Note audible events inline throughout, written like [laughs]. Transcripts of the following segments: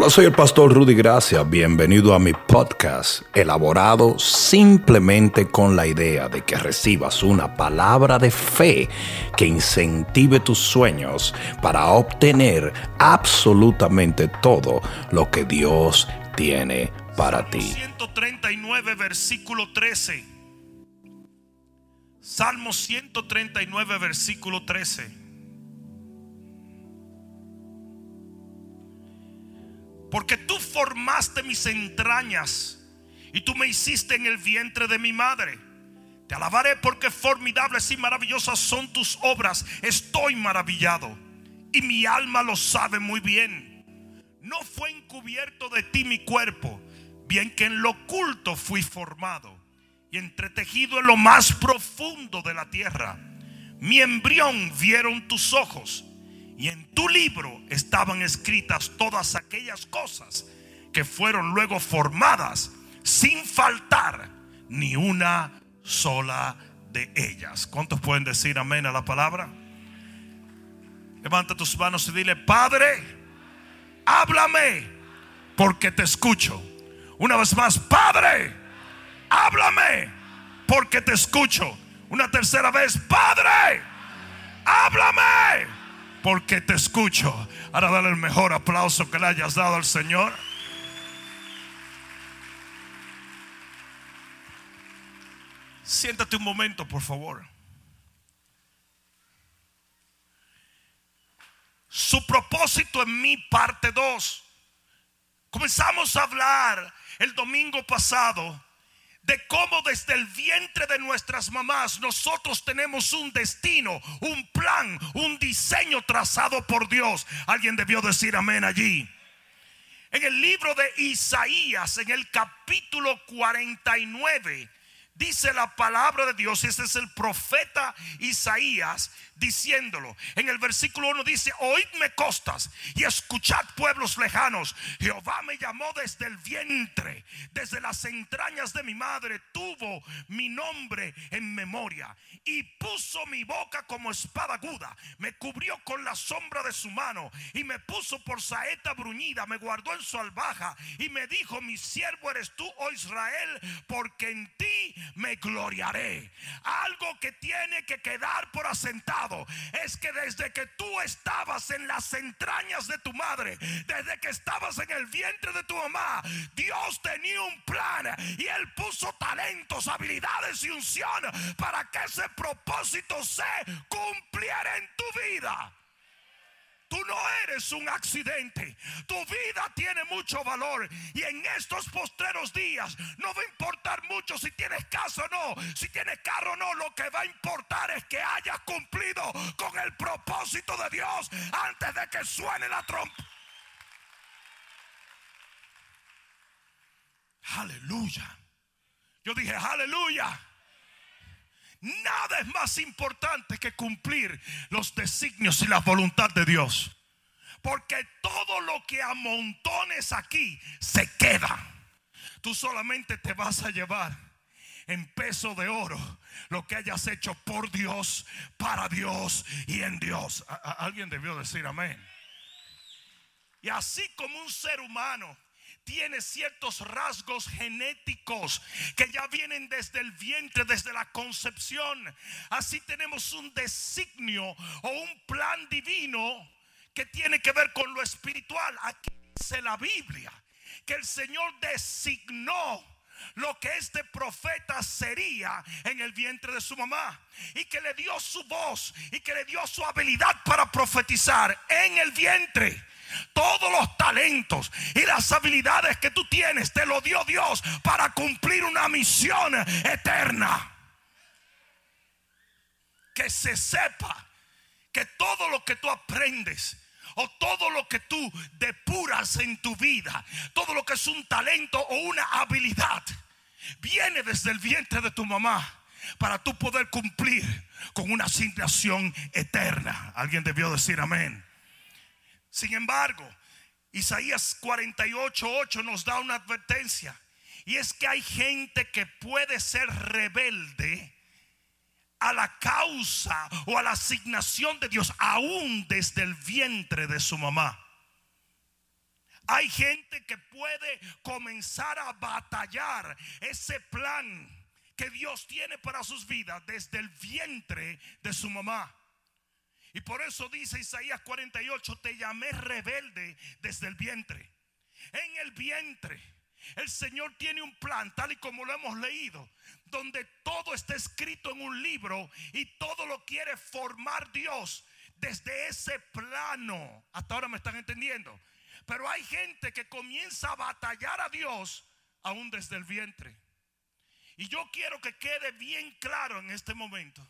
Hola, soy el pastor Rudy Gracia. Bienvenido a mi podcast, elaborado simplemente con la idea de que recibas una palabra de fe que incentive tus sueños para obtener absolutamente todo lo que Dios tiene para ti. 139, versículo 13. Salmo 139, versículo 13. Porque tú formaste mis entrañas y tú me hiciste en el vientre de mi madre. Te alabaré porque formidables y maravillosas son tus obras. Estoy maravillado y mi alma lo sabe muy bien. No fue encubierto de ti mi cuerpo, bien que en lo oculto fui formado y entretejido en lo más profundo de la tierra. Mi embrión vieron tus ojos y en tu libro estaban escritas todas aquellas cosas que fueron luego formadas sin faltar ni una sola de ellas. ¿Cuántos pueden decir amén a la palabra? Levanta tus manos y dile, Padre, háblame porque te escucho. Una vez más, Padre, háblame porque te escucho. Una tercera vez, Padre, háblame porque te escucho. Ahora dale el mejor aplauso que le hayas dado al Señor. Siéntate un momento, por favor. Su propósito en mi parte 2. Comenzamos a hablar el domingo pasado de cómo desde el vientre de nuestras mamás nosotros tenemos un destino, un plan, un diseño trazado por Dios. Alguien debió decir amén allí. En el libro de Isaías, en el capítulo 49, dice la palabra de Dios, ese es el profeta Isaías diciéndolo. En el versículo 1 dice, oídme costas y escuchad pueblos lejanos. Jehová me llamó desde el vientre, desde las entrañas de mi madre, tuvo mi nombre en memoria y puso mi boca como espada aguda, me cubrió con la sombra de su mano y me puso por saeta bruñida, me guardó en su albaja y me dijo, mi siervo eres tú, oh Israel, porque en ti me gloriaré. Algo que tiene que quedar por asentado es que desde que tú estabas en las entrañas de tu madre, desde que estabas en el vientre de tu mamá, Dios tenía un plan y él puso talentos, habilidades y unción para que ese propósito se cumpliera en tu vida. Tú no eres un accidente. Tu vida tiene mucho valor. Y en estos postreros días no va a importar mucho si tienes casa o no, si tienes carro o no. Lo que va a importar es que hayas cumplido con el propósito de Dios antes de que suene la trompa. Aleluya. Yo dije, aleluya. Nada es más importante que cumplir los designios y la voluntad de Dios. Porque todo lo que amontones aquí se queda. Tú solamente te vas a llevar en peso de oro lo que hayas hecho por Dios, para Dios y en Dios. alguien debió decir amén. Y así como un ser humano tiene ciertos rasgos genéticos que ya vienen desde el vientre, desde la concepción. Así tenemos un designio o un plan divino que tiene que ver con lo espiritual. Aquí dice la Biblia que el Señor designó lo que este profeta sería en el vientre de su mamá y que le dio su voz y que le dio su habilidad para profetizar en el vientre. Todos los talentos y las habilidades que tú tienes te lo dio Dios para cumplir una misión eterna. Que se sepa que todo lo que tú aprendes o todo lo que tú depuras en tu vida, todo lo que es un talento o una habilidad, viene desde el vientre de tu mamá para tú poder cumplir con una asignación eterna. Alguien debió decir amén. Sin embargo, Isaías 48:8 nos da una advertencia. Y es que hay gente que puede ser rebelde a la causa o a la asignación de Dios, aún desde el vientre de su mamá. Hay gente que puede comenzar a batallar ese plan que Dios tiene para sus vidas desde el vientre de su mamá. Y por eso dice Isaías 48, te llamé rebelde desde el vientre. En el vientre. El Señor tiene un plan, tal y como lo hemos leído, donde todo está escrito en un libro y todo lo quiere formar Dios desde ese plano. Hasta ahora me están entendiendo. Pero hay gente que comienza a batallar a Dios aún desde el vientre. Y yo quiero que quede bien claro en este momento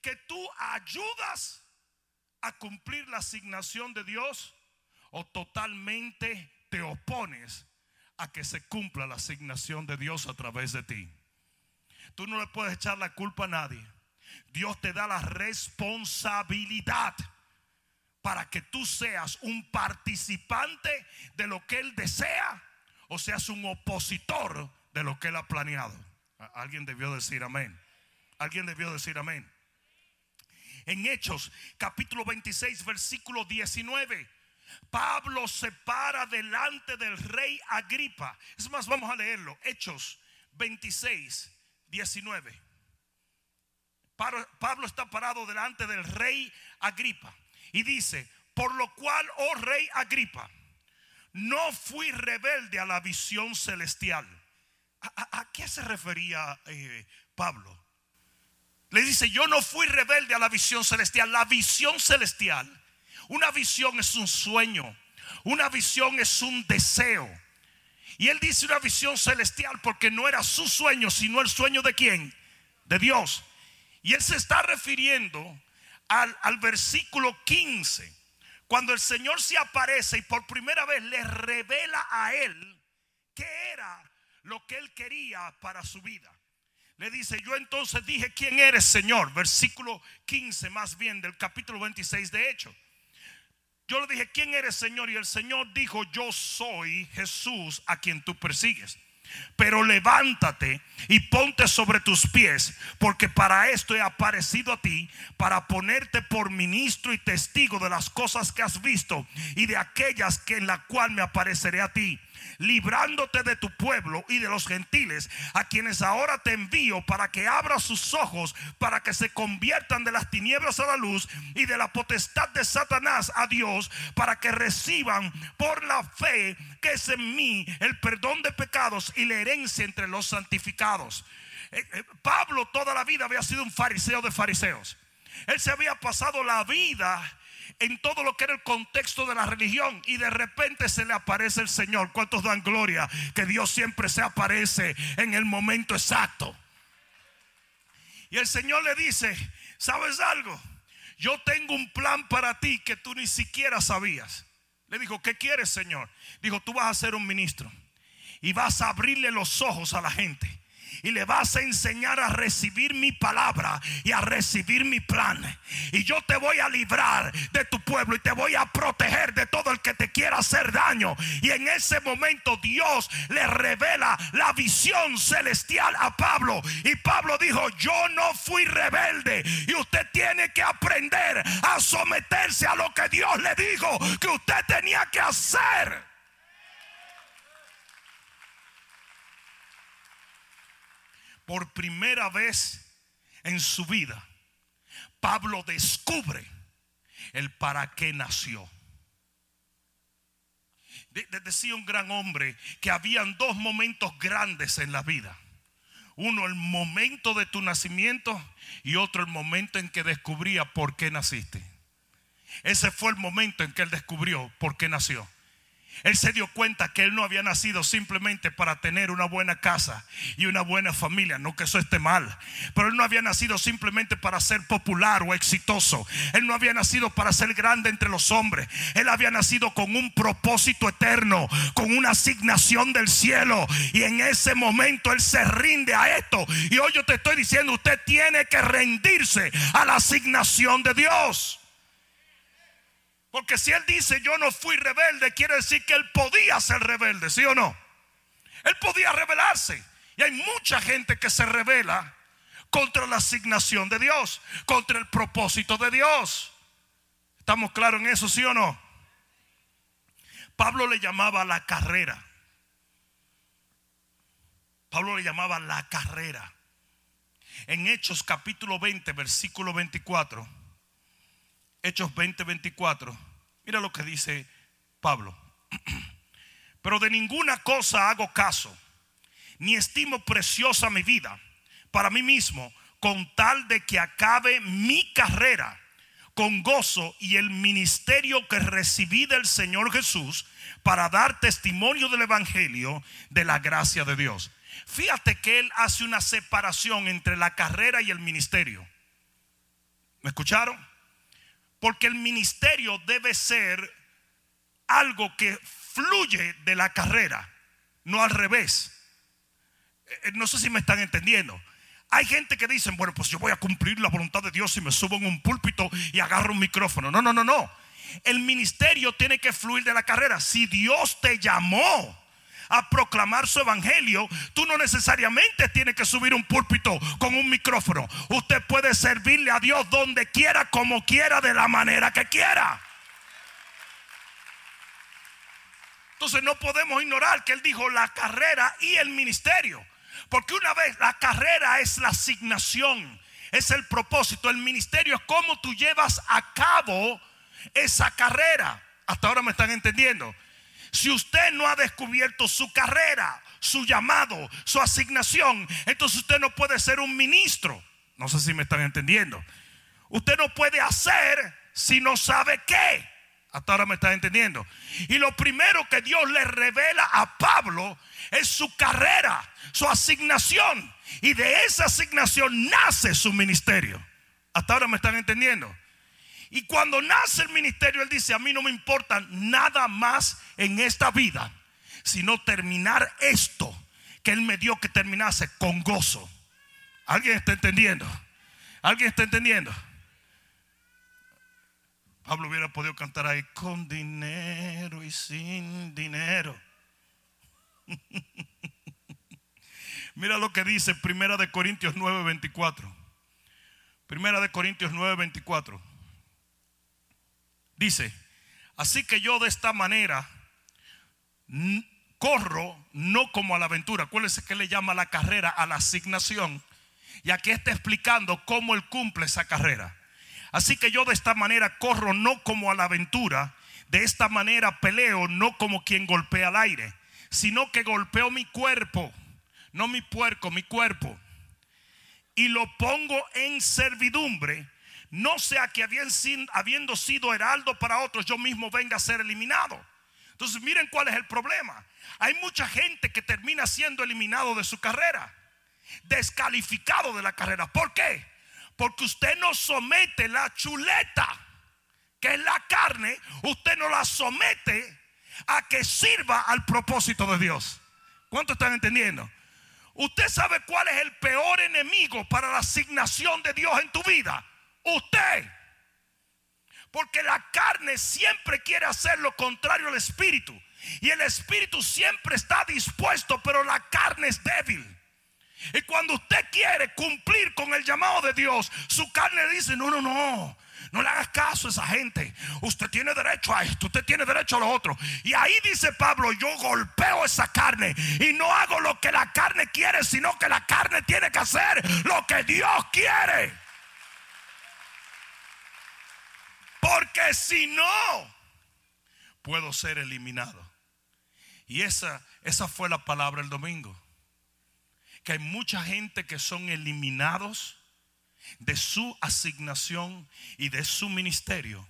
que tú ayudas a cumplir la asignación de Dios o totalmente te opones a que se cumpla la asignación de Dios a través de ti. Tú no le puedes echar la culpa a nadie. Dios te da la responsabilidad para que tú seas un participante de lo que Él desea o seas un opositor de lo que Él ha planeado. Alguien debió decir amén. Alguien debió decir amén. En Hechos capítulo 26 versículo 19. Pablo se para delante del rey Agripa. Es más, vamos a leerlo. Hechos 26, 19. Pablo está parado delante del rey Agripa. Y dice, por lo cual, oh rey Agripa, no fui rebelde a la visión celestial. ¿A, qué se refería eh, Pablo? Le dice, yo no fui rebelde a la visión celestial. La visión celestial, una visión es un sueño, una visión es un deseo. Y él dice una visión celestial porque no era su sueño, sino el sueño de quién? De Dios. Y él se está refiriendo al, versículo 15, cuando el Señor se aparece y por primera vez le revela a él qué era lo que él quería para su vida. Le dice, yo entonces dije, ¿quién eres, Señor? Versículo 15 más bien del capítulo 26 de Hechos. Yo le dije, ¿quién eres, Señor? Y el Señor dijo, yo soy Jesús a quien tú persigues. Pero levántate y ponte sobre tus pies, porque para esto he aparecido a ti, para ponerte por ministro y testigo de las cosas que has visto y de aquellas que en la cual me apareceré a ti librándote de tu pueblo y de los gentiles, a quienes ahora te envío para que abra sus ojos, para que se conviertan de las tinieblas a la luz y de la potestad de Satanás a Dios, para que reciban por la fe que es en mí el perdón de pecados y la herencia entre los santificados. Eh, eh, Pablo toda la vida había sido un fariseo de fariseos. Él se había pasado la vida en todo lo que era el contexto de la religión y de repente se le aparece el Señor. ¿Cuántos dan gloria? Que Dios siempre se aparece en el momento exacto. Y el Señor le dice, ¿sabes algo? Yo tengo un plan para ti que tú ni siquiera sabías. Le dijo, ¿qué quieres, Señor? Dijo, tú vas a ser un ministro y vas a abrirle los ojos a la gente y le vas a enseñar a recibir mi palabra y a recibir mi plan. Y yo te voy a librar de tu pueblo y te voy a proteger de todo el que te quiera hacer daño. Y en ese momento Dios le revela la visión celestial a Pablo. Y Pablo dijo, yo no fui rebelde. Y usted tiene que aprender a someterse a lo que Dios le dijo que usted tenía que hacer. Por primera vez en su vida, Pablo descubre el para qué nació. decía un gran hombre que habían dos momentos grandes en la vida. Uno el momento de tu nacimiento y otro el momento en que descubría por qué naciste. Ese fue el momento en que él descubrió por qué nació. Él se dio cuenta que él no había nacido simplemente para tener una buena casa y una buena familia. No que eso esté mal. Pero él no había nacido simplemente para ser popular o exitoso. Él no había nacido para ser grande entre los hombres. Él había nacido con un propósito eterno, con una asignación del cielo. Y en ese momento él se rinde a esto. Y hoy yo te estoy diciendo, usted tiene que rendirse a la asignación de Dios. Porque si él dice yo no fui rebelde, quiere decir que él podía ser rebelde, ¿sí o no? Él podía rebelarse. Y hay mucha gente que se revela contra la asignación de Dios, contra el propósito de Dios. ¿Estamos claros en eso, sí o no? Pablo le llamaba la carrera. Pablo le llamaba la carrera. En Hechos capítulo 20, versículo 24. Hechos 20, 24. Mira lo que dice Pablo. [clears throat] Pero de ninguna cosa hago caso, ni estimo preciosa mi vida para mí mismo, con tal de que acabe mi carrera con gozo y el ministerio que recibí del Señor Jesús para dar testimonio del Evangelio de la gracia de Dios. Fíjate que él hace una separación entre la carrera y el ministerio. ¿Me escucharon? Porque el ministerio debe ser algo que fluye de la carrera, no al revés. Eh, no sé si me están entendiendo. Hay gente que dice, bueno, pues yo voy a cumplir la voluntad de Dios y me subo en un púlpito y agarro un micrófono. No, no, no, no. El ministerio tiene que fluir de la carrera. Si Dios te llamó a proclamar su evangelio, tú no necesariamente tienes que subir un púlpito con un micrófono. Usted puede servirle a Dios donde quiera, como quiera, de la manera que quiera. Entonces no podemos ignorar que Él dijo la carrera y el ministerio. Porque una vez la carrera es la asignación, es el propósito, el ministerio es cómo tú llevas a cabo esa carrera. Hasta ahora me están entendiendo. Si usted no ha descubierto su carrera, su llamado, su asignación, entonces usted no puede ser un ministro. No sé si me están entendiendo. Usted no puede hacer si no sabe qué. Hasta ahora me están entendiendo. Y lo primero que Dios le revela a Pablo es su carrera, su asignación. Y de esa asignación nace su ministerio. Hasta ahora me están entendiendo. Y cuando nace el ministerio, él dice, a mí no me importa nada más en esta vida, sino terminar esto que él me dio que terminase con gozo. ¿Alguien está entendiendo? ¿Alguien está entendiendo? Pablo hubiera podido cantar ahí con dinero y sin dinero. [laughs] Mira lo que dice Primera de Corintios 9:24. Primera de Corintios 9:24. Dice, así que yo de esta manera corro no como a la aventura. Acuérdense que le llama la carrera a la asignación. Y aquí está explicando cómo él cumple esa carrera. Así que yo de esta manera corro no como a la aventura. De esta manera peleo no como quien golpea al aire, sino que golpeo mi cuerpo. No mi puerco, mi cuerpo. Y lo pongo en servidumbre no sea que habiendo sido heraldo para otros, yo mismo venga a ser eliminado. Entonces miren cuál es el problema. Hay mucha gente que termina siendo eliminado de su carrera, descalificado de la carrera. ¿Por qué? Porque usted no somete la chuleta, que es la carne, usted no la somete a que sirva al propósito de Dios. ¿Cuánto están entendiendo? Usted sabe cuál es el peor enemigo para la asignación de Dios en tu vida usted. Porque la carne siempre quiere hacer lo contrario al espíritu. Y el espíritu siempre está dispuesto, pero la carne es débil. Y cuando usted quiere cumplir con el llamado de Dios, su carne dice, no, no, no. No le hagas caso a esa gente. Usted tiene derecho a esto, usted tiene derecho a lo otro. Y ahí dice Pablo, yo golpeo esa carne y no hago lo que la carne quiere, sino que la carne tiene que hacer lo que Dios quiere. Porque si no, puedo ser eliminado. Y esa, esa fue la palabra el domingo. Que hay mucha gente que son eliminados de su asignación y de su ministerio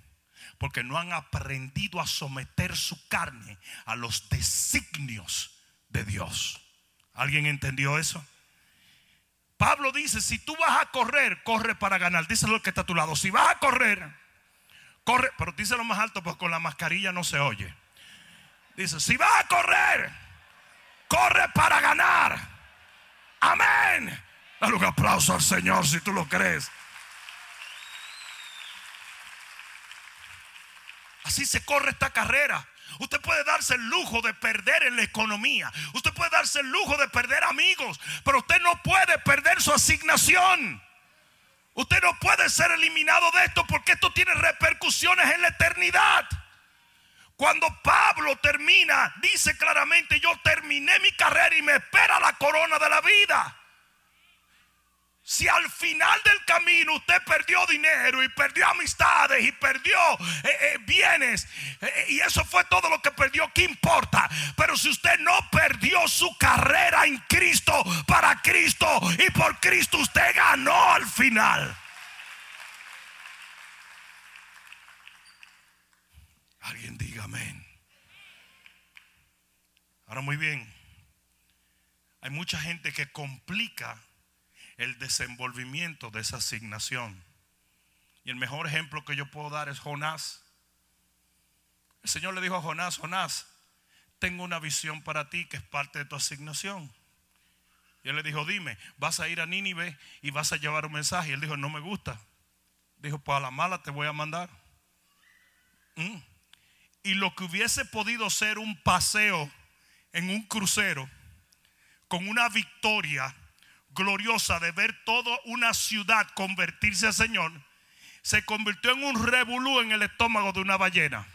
porque no han aprendido a someter su carne a los designios de Dios. ¿Alguien entendió eso? Pablo dice, si tú vas a correr, corre para ganar. Díselo que está a tu lado. Si vas a correr, Corre, pero díselo más alto porque con la mascarilla no se oye. Dice, si vas a correr, corre para ganar. Amén. Dale un aplauso al Señor si tú lo crees. Así se corre esta carrera. Usted puede darse el lujo de perder en la economía. Usted puede darse el lujo de perder amigos. Pero usted no puede perder su asignación. Usted no puede ser eliminado de esto porque esto tiene repercusiones en la eternidad. Cuando Pablo termina, dice claramente, yo terminé mi carrera y me espera la corona de la vida. Si al final del camino usted perdió dinero y perdió amistades y perdió eh, eh, bienes eh, y eso fue todo lo que perdió, ¿qué importa? Pero si usted no perdió su carrera en Cristo, para Cristo y por Cristo, usted ganó al final. Alguien diga amén. Ahora muy bien, hay mucha gente que complica el desenvolvimiento de esa asignación. Y el mejor ejemplo que yo puedo dar es Jonás. El Señor le dijo a Jonás, Jonás, tengo una visión para ti que es parte de tu asignación. Y él le dijo, dime, vas a ir a Nínive y vas a llevar un mensaje. Y él dijo, no me gusta. Dijo, pues a la mala te voy a mandar. Mm. Y lo que hubiese podido ser un paseo en un crucero con una victoria gloriosa de ver toda una ciudad convertirse al Señor, se convirtió en un revolú en el estómago de una ballena.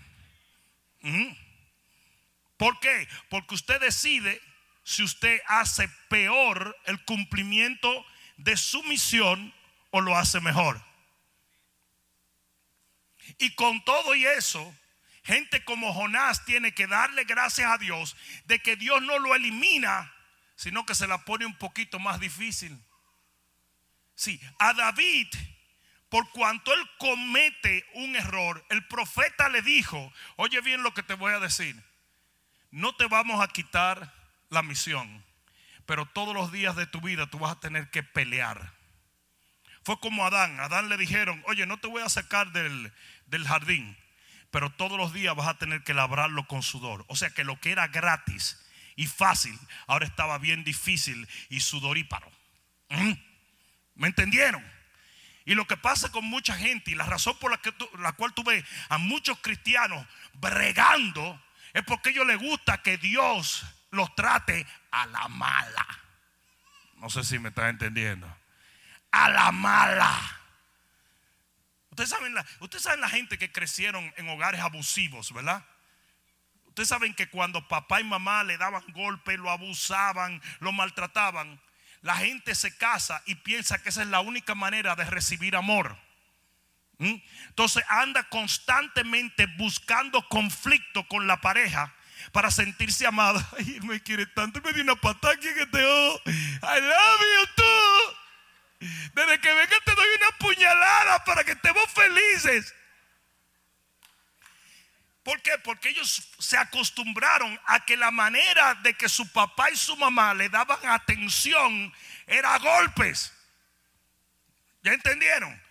¿Por qué? Porque usted decide si usted hace peor el cumplimiento de su misión o lo hace mejor. Y con todo y eso, gente como Jonás tiene que darle gracias a Dios de que Dios no lo elimina sino que se la pone un poquito más difícil. Sí, a David, por cuanto él comete un error, el profeta le dijo, oye bien lo que te voy a decir, no te vamos a quitar la misión, pero todos los días de tu vida tú vas a tener que pelear. Fue como Adán, Adán le dijeron, oye, no te voy a sacar del, del jardín, pero todos los días vas a tener que labrarlo con sudor. O sea que lo que era gratis, y fácil, ahora estaba bien difícil y sudoríparo. ¿Mm? ¿Me entendieron? Y lo que pasa con mucha gente y la razón por la, que la cual tú ves a muchos cristianos bregando es porque a ellos les gusta que Dios los trate a la mala. No sé si me están entendiendo. A la mala. Ustedes saben, ustedes saben la gente que crecieron en hogares abusivos, ¿verdad? Ustedes saben que cuando papá y mamá le daban golpe, lo abusaban, lo maltrataban, la gente se casa y piensa que esa es la única manera de recibir amor. ¿Mm? Entonces anda constantemente buscando conflicto con la pareja para sentirse amado. [laughs] Ay, él me quiere tanto, me dio una patada que te oh, I love you tú. Desde que venga te doy una puñalada para que estemos felices. ¿Por qué? Porque ellos se acostumbraron a que la manera de que su papá y su mamá le daban atención era golpes. ¿Ya entendieron?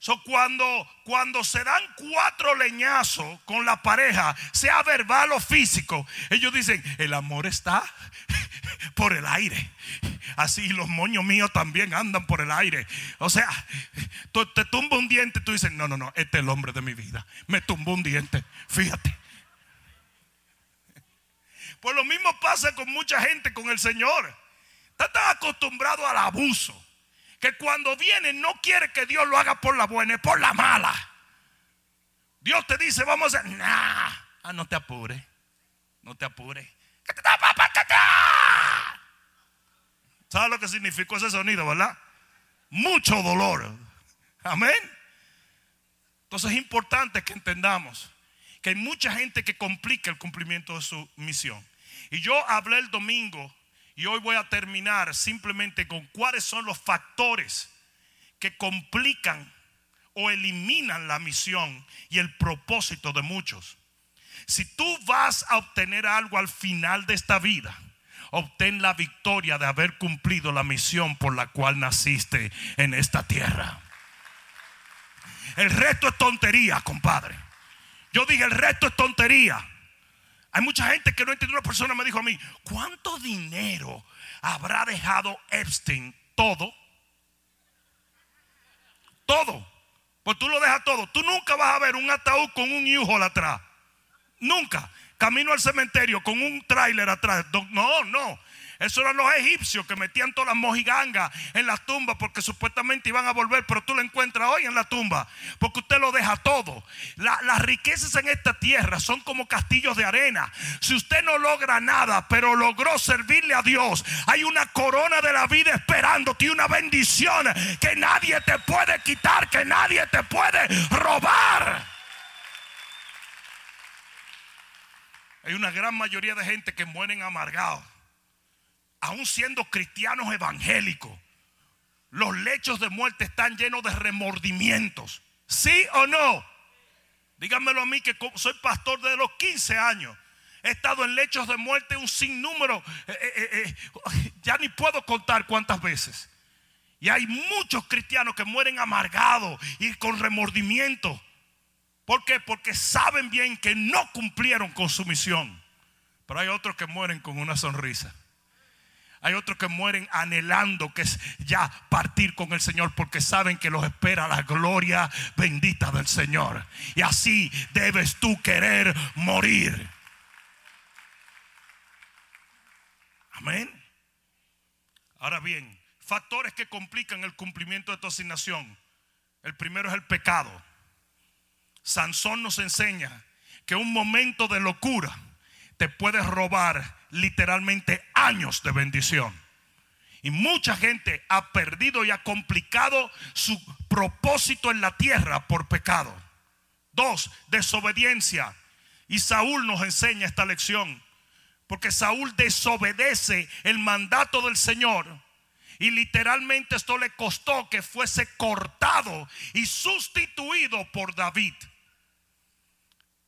So, cuando, cuando se dan cuatro leñazos con la pareja, sea verbal o físico, ellos dicen, el amor está por el aire. Así los moños míos también andan por el aire. O sea, te tumba un diente y tú dices, no, no, no, este es el hombre de mi vida. Me tumbó un diente. Fíjate. Pues lo mismo pasa con mucha gente, con el Señor. Está tan acostumbrado al abuso que cuando viene no quiere que Dios lo haga por la buena, es por la mala. Dios te dice, vamos a hacer, ah, no te apures, no te apures. ¿Sabes lo que significó ese sonido, verdad? Mucho dolor. Amén. Entonces es importante que entendamos que hay mucha gente que complica el cumplimiento de su misión. Y yo hablé el domingo y hoy voy a terminar simplemente con cuáles son los factores que complican o eliminan la misión y el propósito de muchos. Si tú vas a obtener algo al final de esta vida, obtén la victoria de haber cumplido la misión por la cual naciste en esta tierra. El resto es tontería, compadre. Yo dije, el resto es tontería. Hay mucha gente que no entiende. Una persona me dijo a mí, ¿cuánto dinero habrá dejado Epstein? Todo. Todo. Pues tú lo dejas todo. Tú nunca vas a ver un ataúd con un hijo atrás. Nunca. camino al cementerio con un tráiler atrás. No, no. Eso eran los egipcios que metían todas las mojigangas en las tumbas porque supuestamente iban a volver, pero tú lo encuentras hoy en la tumba porque usted lo deja todo. las riquezas en esta tierra son como castillos de arena. Si usted no logra nada, pero logró servirle a Dios, hay una corona de la vida esperándote y una bendición que nadie te puede quitar, que nadie te puede robar. Hay una gran mayoría de gente que mueren amargados aún siendo cristianos evangélicos, los lechos de muerte están llenos de remordimientos. ¿Sí o no? Díganmelo a mí que soy pastor desde los 15 años. He estado en lechos de muerte un sinnúmero, eh, eh, eh, ya ni puedo contar cuántas veces. Y hay muchos cristianos que mueren amargados y con remordimiento. ¿Por qué? Porque saben bien que no cumplieron con su misión. Pero hay otros que mueren con una sonrisa. Hay otros que mueren anhelando que es ya partir con el Señor porque saben que los espera la gloria bendita del Señor. Y así debes tú querer morir. Amén. Ahora bien, factores que complican el cumplimiento de tu asignación. El primero es el pecado. Sansón nos enseña que un momento de locura te puede robar literalmente años de bendición. Y mucha gente ha perdido y ha complicado su propósito en la tierra por pecado. Dos, desobediencia. Y Saúl nos enseña esta lección. Porque Saúl desobedece el mandato del Señor. Y literalmente esto le costó que fuese cortado y sustituido por David.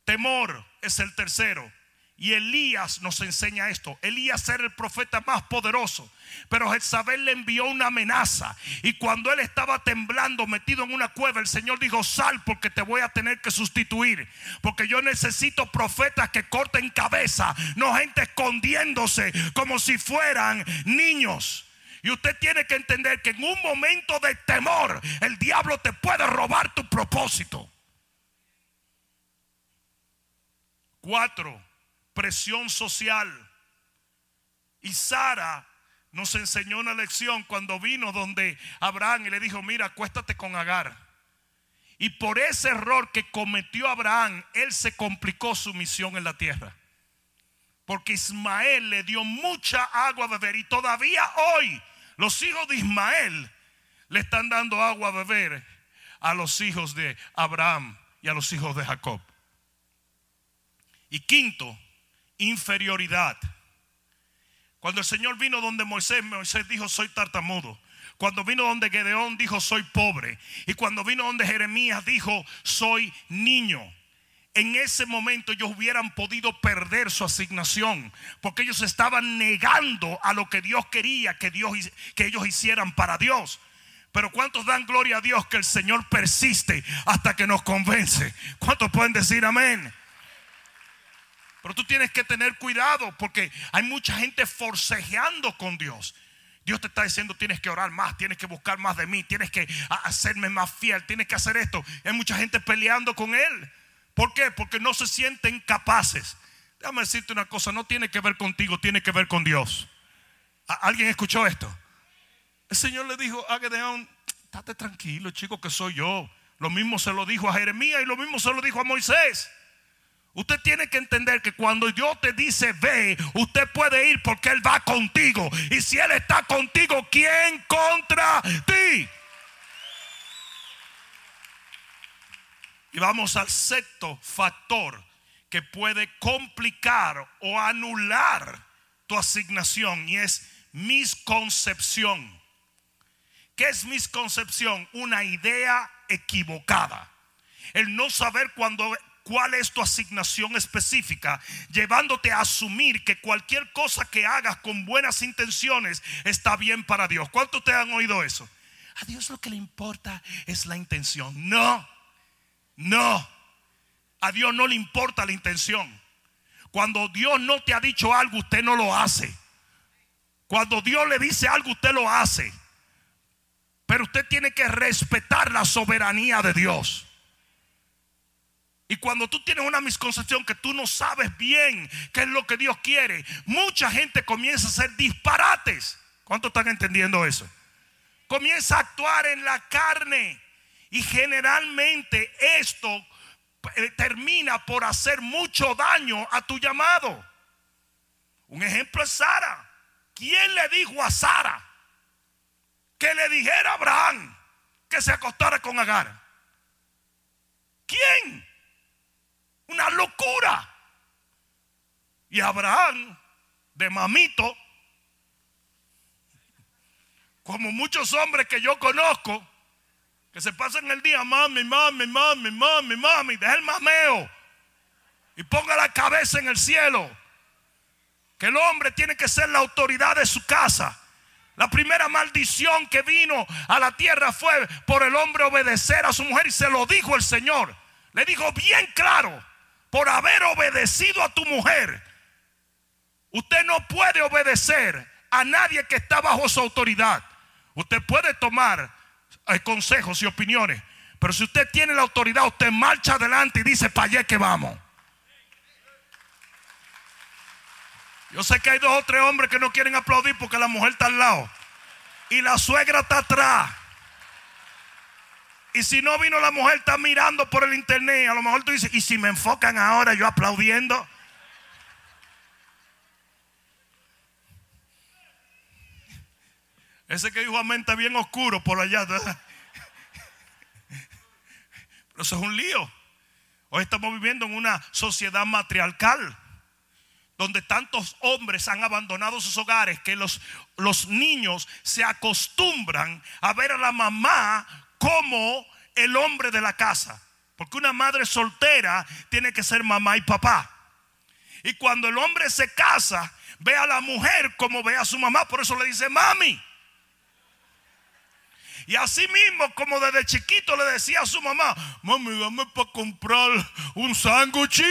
Temor es el tercero. Y Elías nos enseña esto. Elías era el profeta más poderoso. Pero Jezabel le envió una amenaza. Y cuando él estaba temblando, metido en una cueva, el Señor dijo, sal porque te voy a tener que sustituir. Porque yo necesito profetas que corten cabeza. No gente escondiéndose como si fueran niños. Y usted tiene que entender que en un momento de temor, el diablo te puede robar tu propósito. Cuatro presión social. Y Sara nos enseñó una lección cuando vino donde Abraham y le dijo, mira, acuéstate con Agar. Y por ese error que cometió Abraham, él se complicó su misión en la tierra. Porque Ismael le dio mucha agua a beber y todavía hoy los hijos de Ismael le están dando agua a beber a los hijos de Abraham y a los hijos de Jacob. Y quinto, inferioridad. Cuando el Señor vino donde Moisés, Moisés dijo, soy tartamudo. Cuando vino donde Gedeón dijo, soy pobre. Y cuando vino donde Jeremías dijo, soy niño. En ese momento ellos hubieran podido perder su asignación, porque ellos estaban negando a lo que Dios quería que, Dios, que ellos hicieran para Dios. Pero ¿cuántos dan gloria a Dios que el Señor persiste hasta que nos convence? ¿Cuántos pueden decir amén? Pero tú tienes que tener cuidado porque hay mucha gente forcejeando con Dios. Dios te está diciendo tienes que orar más, tienes que buscar más de mí, tienes que hacerme más fiel, tienes que hacer esto. Hay mucha gente peleando con Él. ¿Por qué? Porque no se sienten capaces. Déjame decirte una cosa, no tiene que ver contigo, tiene que ver con Dios. ¿Alguien escuchó esto? El Señor le dijo a Gedeón, estate tranquilo, chico, que soy yo. Lo mismo se lo dijo a Jeremías y lo mismo se lo dijo a Moisés. Usted tiene que entender que cuando Dios te dice ve, usted puede ir porque Él va contigo. Y si Él está contigo, ¿quién contra ti? Y vamos al sexto factor que puede complicar o anular tu asignación y es misconcepción. ¿Qué es misconcepción? Una idea equivocada. El no saber cuando cuál es tu asignación específica, llevándote a asumir que cualquier cosa que hagas con buenas intenciones está bien para Dios. ¿Cuántos te han oído eso? A Dios lo que le importa es la intención. No, no. A Dios no le importa la intención. Cuando Dios no te ha dicho algo, usted no lo hace. Cuando Dios le dice algo, usted lo hace. Pero usted tiene que respetar la soberanía de Dios. Y cuando tú tienes una misconcepción que tú no sabes bien qué es lo que Dios quiere, mucha gente comienza a hacer disparates. ¿Cuántos están entendiendo eso? Comienza a actuar en la carne. Y generalmente esto eh, termina por hacer mucho daño a tu llamado. Un ejemplo es Sara. ¿Quién le dijo a Sara que le dijera a Abraham que se acostara con Agar? ¿Quién? Una locura. Y Abraham, de mamito, como muchos hombres que yo conozco, que se pasan el día, mami, mami, mami, mami, mami, deja el mameo y ponga la cabeza en el cielo. Que el hombre tiene que ser la autoridad de su casa. La primera maldición que vino a la tierra fue por el hombre obedecer a su mujer y se lo dijo el Señor. Le dijo bien claro, por haber obedecido a tu mujer, usted no puede obedecer a nadie que está bajo su autoridad. Usted puede tomar eh, consejos y opiniones, pero si usted tiene la autoridad, usted marcha adelante y dice, para allá que vamos. Yo sé que hay dos o tres hombres que no quieren aplaudir porque la mujer está al lado y la suegra está atrás. Y si no vino la mujer, está mirando por el internet. A lo mejor tú dices, ¿y si me enfocan ahora yo aplaudiendo? Ese que dijo amén está bien oscuro por allá. Pero eso es un lío. Hoy estamos viviendo en una sociedad matriarcal donde tantos hombres han abandonado sus hogares que los, los niños se acostumbran a ver a la mamá como el hombre de la casa. Porque una madre soltera tiene que ser mamá y papá. Y cuando el hombre se casa, ve a la mujer como ve a su mamá. Por eso le dice mami. Y así mismo, como desde chiquito le decía a su mamá, mami, dame para comprar un sándwich.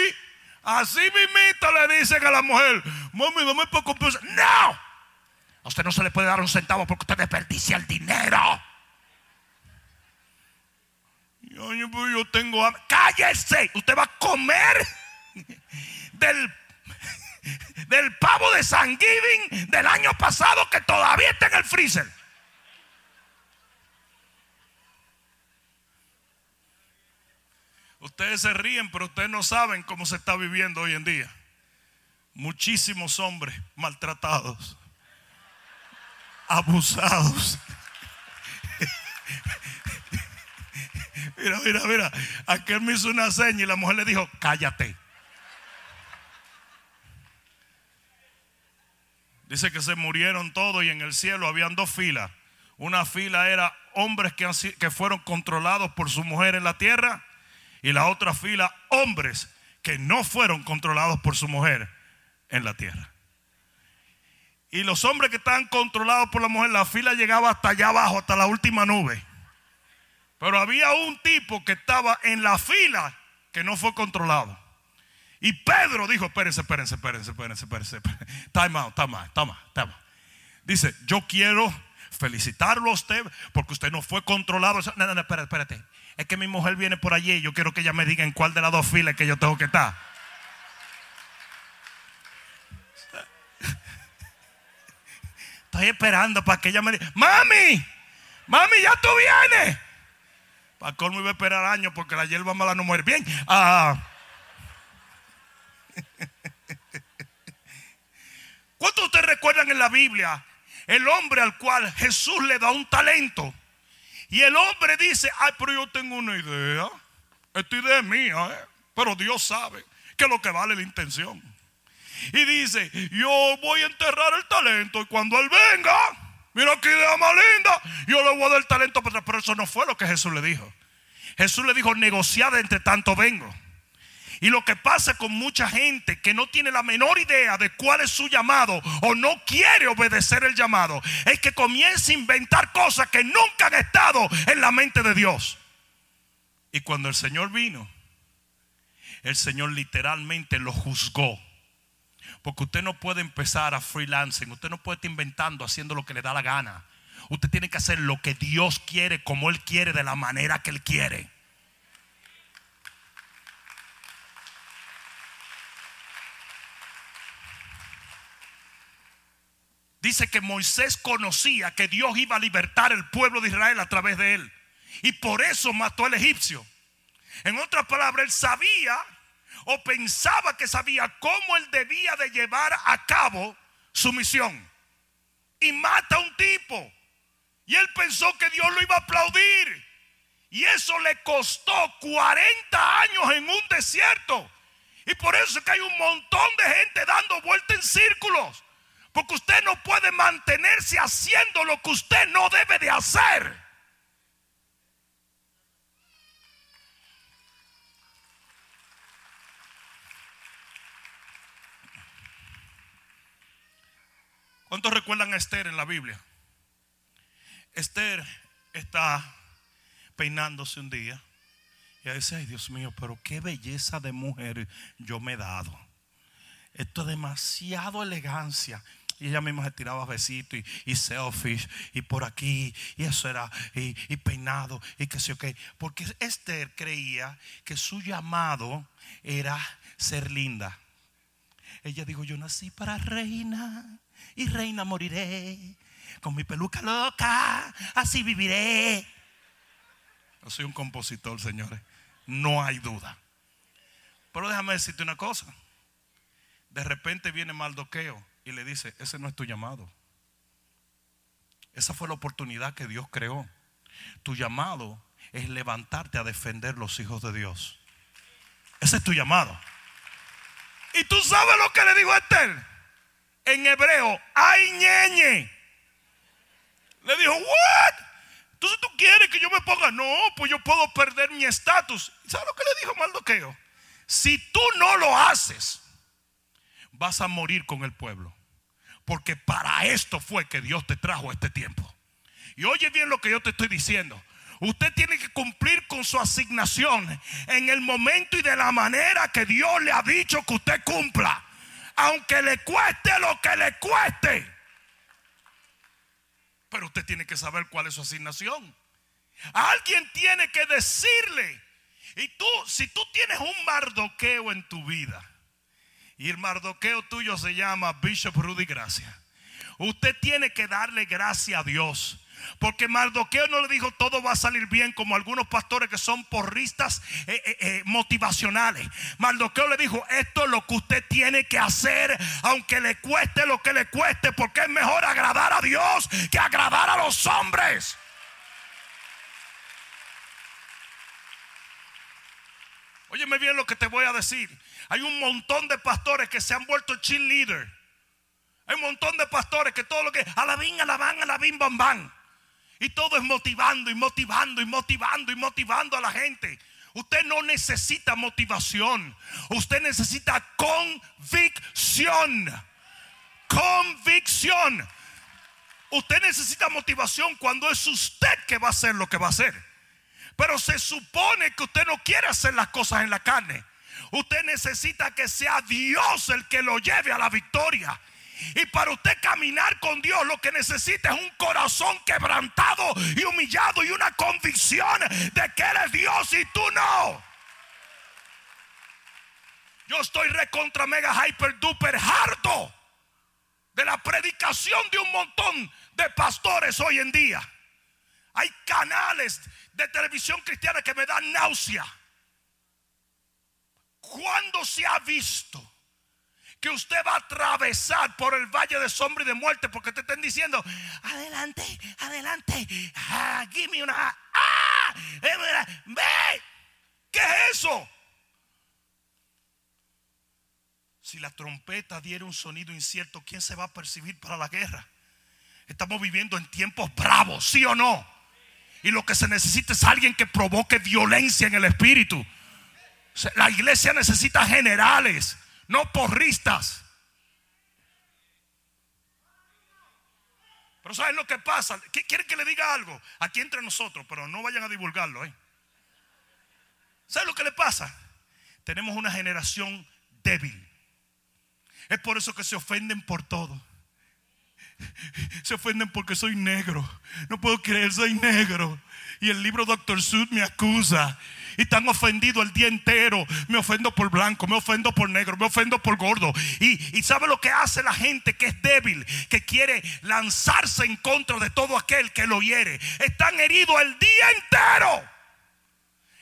Así mismito le dicen a la mujer, mami, dame para comprar. No. A usted no se le puede dar un centavo porque usted desperdicia el dinero. Yo, tengo hambre. Cállese. Usted va a comer del, del pavo de San Giving del año pasado que todavía está en el freezer. Ustedes se ríen, pero ustedes no saben cómo se está viviendo hoy en día. Muchísimos hombres maltratados, abusados. Mira, mira, mira. Aquel me hizo una seña y la mujer le dijo, cállate. Dice que se murieron todos y en el cielo habían dos filas. Una fila era hombres que, que fueron controlados por su mujer en la tierra y la otra fila hombres que no fueron controlados por su mujer en la tierra. Y los hombres que estaban controlados por la mujer, la fila llegaba hasta allá abajo, hasta la última nube. Pero había un tipo que estaba en la fila que no fue controlado. Y Pedro dijo, espérense, espérense, espérense, espérense, espérense. Time out, time out, time out, time. Dice, yo quiero felicitarlo a usted porque usted no fue controlado. No, no, no, espérate, espérate. Es que mi mujer viene por allí y yo quiero que ella me diga en cuál de las dos filas que yo tengo que estar. Estoy esperando para que ella me diga, mami, mami, ya tú vienes. Para colmo iba a esperar años porque la hierba mala no muere. Bien. Ah. [laughs] ¿Cuántos de ustedes recuerdan en la Biblia el hombre al cual Jesús le da un talento? Y el hombre dice, ay, pero yo tengo una idea. Esta idea es mía, ¿eh? pero Dios sabe que es lo que vale la intención. Y dice, yo voy a enterrar el talento y cuando Él venga, Mira qué idea más linda. Yo le voy a dar talento, pero eso no fue lo que Jesús le dijo. Jesús le dijo, negociad entre tanto vengo. Y lo que pasa con mucha gente que no tiene la menor idea de cuál es su llamado o no quiere obedecer el llamado, es que comienza a inventar cosas que nunca han estado en la mente de Dios. Y cuando el Señor vino, el Señor literalmente lo juzgó. Porque usted no puede empezar a freelancing, usted no puede estar inventando, haciendo lo que le da la gana. Usted tiene que hacer lo que Dios quiere, como Él quiere, de la manera que Él quiere. Dice que Moisés conocía que Dios iba a libertar el pueblo de Israel a través de él. Y por eso mató al egipcio. En otras palabras, él sabía o pensaba que sabía cómo él debía de llevar a cabo su misión. Y mata a un tipo. Y él pensó que Dios lo iba a aplaudir. Y eso le costó 40 años en un desierto. Y por eso es que hay un montón de gente dando vuelta en círculos. Porque usted no puede mantenerse haciendo lo que usted no debe de hacer. ¿Cuántos recuerdan a Esther en la Biblia? Esther está peinándose un día y dice, ay Dios mío, pero qué belleza de mujer yo me he dado. Esto es demasiado elegancia. Y ella misma se tiraba besitos y, y selfies y por aquí y eso era y, peinado y que sé qué. Porque Esther creía que su llamado era ser linda. Ella dijo, yo nací para reina y reina moriré. Con mi peluca loca, así viviré. Yo soy un compositor, señores. No hay duda. Pero déjame decirte una cosa. De repente viene Maldoqueo y le dice, ese no es tu llamado. Esa fue la oportunidad que Dios creó. Tu llamado es levantarte a defender los hijos de Dios. Ese es tu llamado. Y tú sabes lo que le dijo a Esther en hebreo, ay ñeñe. Le dijo, what? Entonces tú quieres que yo me ponga, no, pues yo puedo perder mi estatus. ¿Sabes lo que le dijo Maldoqueo? Si tú no lo haces, vas a morir con el pueblo. Porque para esto fue que Dios te trajo este tiempo. Y oye bien lo que yo te estoy diciendo. Usted tiene que cumplir con su asignación en el momento y de la manera que Dios le ha dicho que usted cumpla aunque le cueste lo que le cueste. Pero usted tiene que saber cuál es su asignación. Alguien tiene que decirle. Y tú, si tú tienes un mardoqueo en tu vida, y el mardoqueo tuyo se llama Bishop Rudy Gracia, usted tiene que darle gracia a Dios porque Mardoqueo no le dijo todo va a salir bien como algunos pastores que son porristas eh, eh, eh, motivacionales. Mardoqueo le dijo, esto es lo que usted tiene que hacer, aunque le cueste lo que le cueste, porque es mejor agradar a Dios que agradar a los hombres. Óyeme bien lo que te voy a decir. Hay un montón de pastores que se han vuelto cheerleader. Hay un montón de pastores que todo lo que a la a la van, a la bim, bam, bam. Y todo es motivando y motivando y motivando y motivando a la gente. Usted no necesita motivación. Usted necesita convicción. Convicción. Usted necesita motivación cuando es usted que va a hacer lo que va a hacer. Pero se supone que usted no quiere hacer las cosas en la carne. Usted necesita que sea Dios el que lo lleve a la victoria. Y para usted caminar con Dios lo que necesita es un corazón quebrantado y humillado y una convicción de que eres Dios y tú no. Yo estoy recontra mega hyper duper harto de la predicación de un montón de pastores hoy en día. Hay canales de televisión cristiana que me dan náusea. ¿Cuándo se ha visto? Que usted va a atravesar por el valle de sombra y de muerte porque te estén diciendo, adelante, adelante, ah, una, ah, eh, ve, ¿qué es eso? Si la trompeta diera un sonido incierto, ¿quién se va a percibir para la guerra? Estamos viviendo en tiempos bravos, ¿sí o no? Y lo que se necesita es alguien que provoque violencia en el espíritu. La iglesia necesita generales no porristas. Pero ¿saben lo que pasa? ¿Quieren que le diga algo? Aquí entre nosotros, pero no vayan a divulgarlo. ¿eh? ¿Saben lo que le pasa? Tenemos una generación débil. Es por eso que se ofenden por todo. Se ofenden porque soy negro. No puedo creer, soy negro. Y el libro Doctor Sud me acusa. Y están ofendidos el día entero. Me ofendo por blanco, me ofendo por negro, me ofendo por gordo. Y, y sabe lo que hace la gente que es débil, que quiere lanzarse en contra de todo aquel que lo hiere. Están heridos el día entero.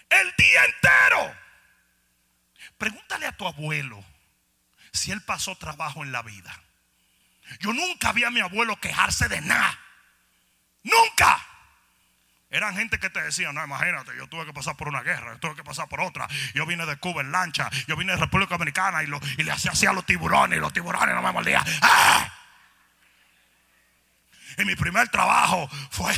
El día entero. Pregúntale a tu abuelo si él pasó trabajo en la vida. Yo nunca vi a mi abuelo quejarse de nada. Nunca. Eran gente que te decían, no, imagínate, yo tuve que pasar por una guerra, yo tuve que pasar por otra. Yo vine de Cuba en lancha, yo vine de República Dominicana y, y le hacía así a los tiburones y los tiburones no me mordían. ¡Ah! Y mi primer trabajo fue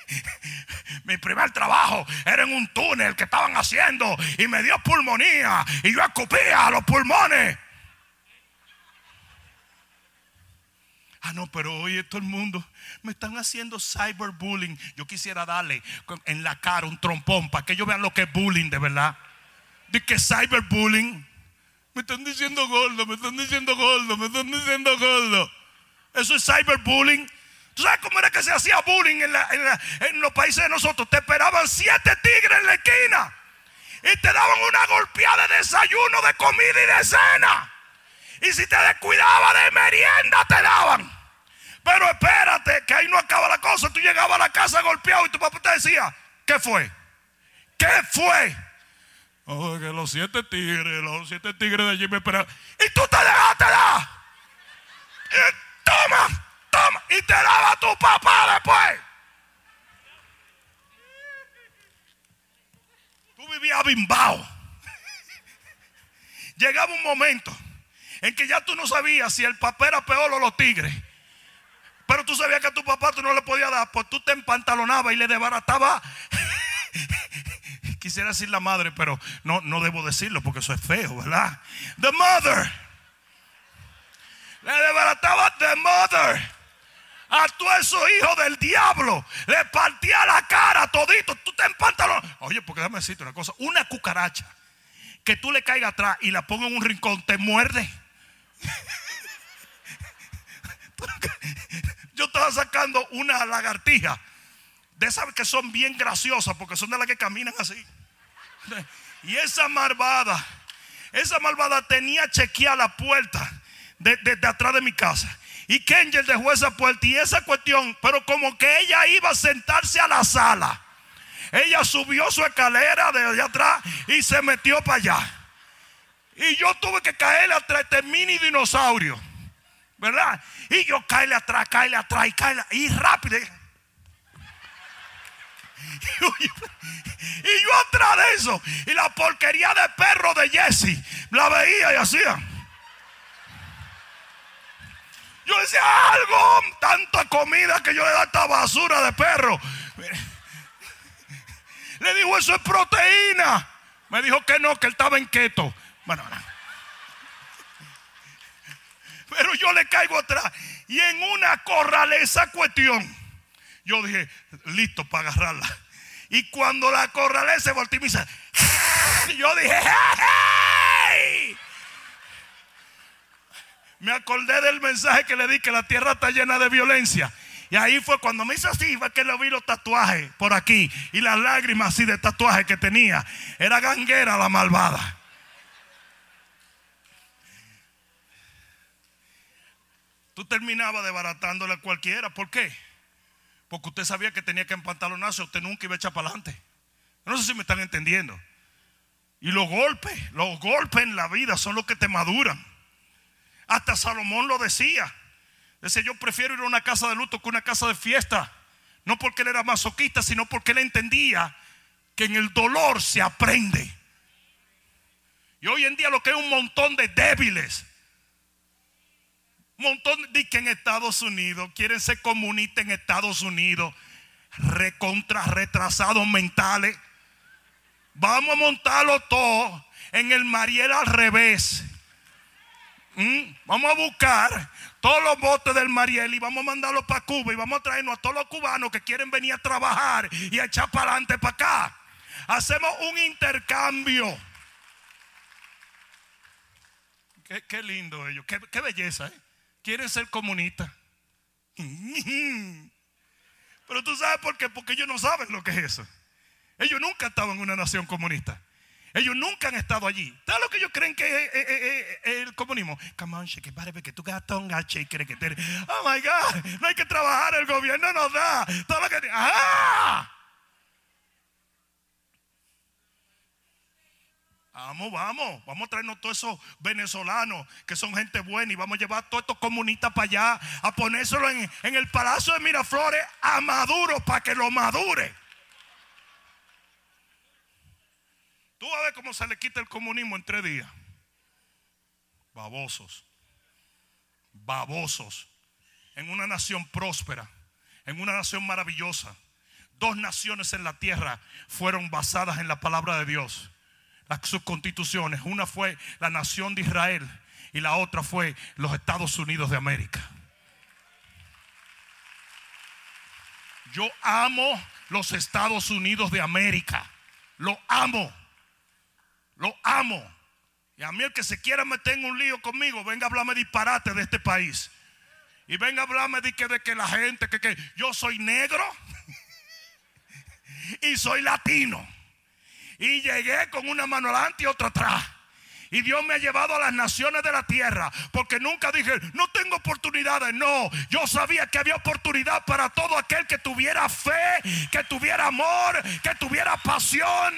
[laughs] mi primer trabajo era en un túnel que estaban haciendo y me dio pulmonía y yo escupía a los pulmones. Ah, no, pero oye, todo el mundo me están haciendo cyberbullying. Yo quisiera darle en la cara un trompón para que ellos vean lo que es bullying de verdad. De que cyberbullying. Me están diciendo gordo, me están diciendo gordo, me están diciendo gordo. Eso es cyberbullying. ¿Tú sabes cómo era que se hacía bullying en, en los países de nosotros? Te esperaban siete tigres en la esquina y te daban una golpeada de desayuno, de comida y de cena. Y si te descuidaba de merienda, te daban. Pero espérate, que ahí no acaba la cosa. Tú llegabas a la casa golpeado y tu papá te decía, ¿qué fue? ¿Qué fue? Oh, que los siete tigres, los siete tigres de allí me esperaban. Y tú te dejaste dar. Y toma, toma. Y te daba tu papá después. Tú vivías bimbao. Llegaba un momento en que ya tú no sabías si el papá era peor o los tigres. Pero tú sabías que a tu papá tú no le podías dar, pues tú te empantalonabas y le desbarataba. [laughs] Quisiera decir la madre, pero no, no debo decirlo porque eso es feo, ¿verdad? The mother. Le desbarataba the mother. A todos esos hijos del diablo le partía la cara todito. Tú te empantalonabas. Oye, porque déjame decirte una cosa: una cucaracha que tú le caigas atrás y la pongas en un rincón te muerde. [laughs] Yo estaba sacando una lagartija de esas que son bien graciosas porque son de las que caminan así. Y esa malvada, esa malvada tenía chequeada la puerta de, atrás de mi casa. Y Kenjel dejó esa puerta y esa cuestión, pero como que ella iba a sentarse a la sala. Ella subió su escalera de allá atrás y se metió para allá. Y yo tuve que caerle atrás de este mini dinosaurio. ¿Verdad? Y yo caerle atrás, caerle atrás y caerle y rápido. [laughs] Y yo atrás de eso. Y la porquería de perro de Jesse la veía y hacía. Yo decía algo, tanta comida que yo le da esta basura de perro. Le dijo, eso es proteína. Me dijo que no, que él estaba en keto. Bueno, Pero yo le caigo atrás. Y en una corraleza cuestión, yo dije, listo para agarrarla. Y cuando la corralé se volteó y me dice, yo dije, ¡Hey! Me acordé del mensaje que le di que la tierra está llena de violencia. Y ahí fue cuando me hizo así, fue que le vi los tatuajes por aquí y las lágrimas así de tatuaje que tenía. Era ganguera la malvada. Tú terminabas desbaratándole a cualquiera. ¿Por qué? Porque usted sabía que tenía que empantalonarse, usted nunca iba a echar para adelante. No sé si me están entendiendo. Y los golpes, los golpes en la vida son los que te maduran. Hasta Salomón lo decía. Decía, yo prefiero ir a una casa de luto que una casa de fiesta. No porque él era masoquista, sino porque él entendía que en el dolor se aprende. Y hoy en día lo que hay un montón de débiles montón de que en Estados Unidos quieren ser comunistas en Estados Unidos, recontra retrasados mentales. Vamos a montarlo todo en el Mariel al revés. ¿Mm? Vamos a buscar todos los botes del Mariel y vamos a mandarlos para Cuba y vamos a traernos a todos los cubanos que quieren venir a trabajar y a echar para adelante para acá. Hacemos un intercambio. Qué, lindo ellos, qué, qué belleza. ¿eh? Quieren ser comunistas. [laughs] Pero tú sabes por qué, porque ellos no saben lo que es eso. Ellos nunca estaban en una nación comunista. Ellos nunca han estado allí. ¿Sabes lo que ellos creen que es, el comunismo? Come on, shake it, que tú Oh my God, no hay que trabajar, el gobierno nos da. Todo lo que. ¡Ah! Vamos, vamos, vamos a traernos todos esos venezolanos que son gente buena y vamos a llevar a todos estos comunistas para allá a ponérselo en, en el palacio de Miraflores a Maduro para que lo madure. Tú vas a ver cómo se le quita el comunismo en tres días. Babosos. Babosos. En una nación próspera. En una nación maravillosa. Dos naciones en la tierra fueron basadas en la palabra de Dios. Las, constituciones. Una fue la nación de Israel y la otra fue los Estados Unidos de América. Yo amo los Estados Unidos de América. Lo amo. Lo amo. Y a mí el que se quiera meter en un lío conmigo, venga a hablarme disparate de este país. Y venga a hablarme de que, de que la gente, que, que yo soy negro [laughs] y soy latino. Y llegué con una mano adelante y otra atrás. Y Dios me ha llevado a las naciones de la tierra. Porque nunca dije, no tengo oportunidades. No, yo sabía que había oportunidad para todo aquel que tuviera fe, que tuviera amor, que tuviera pasión.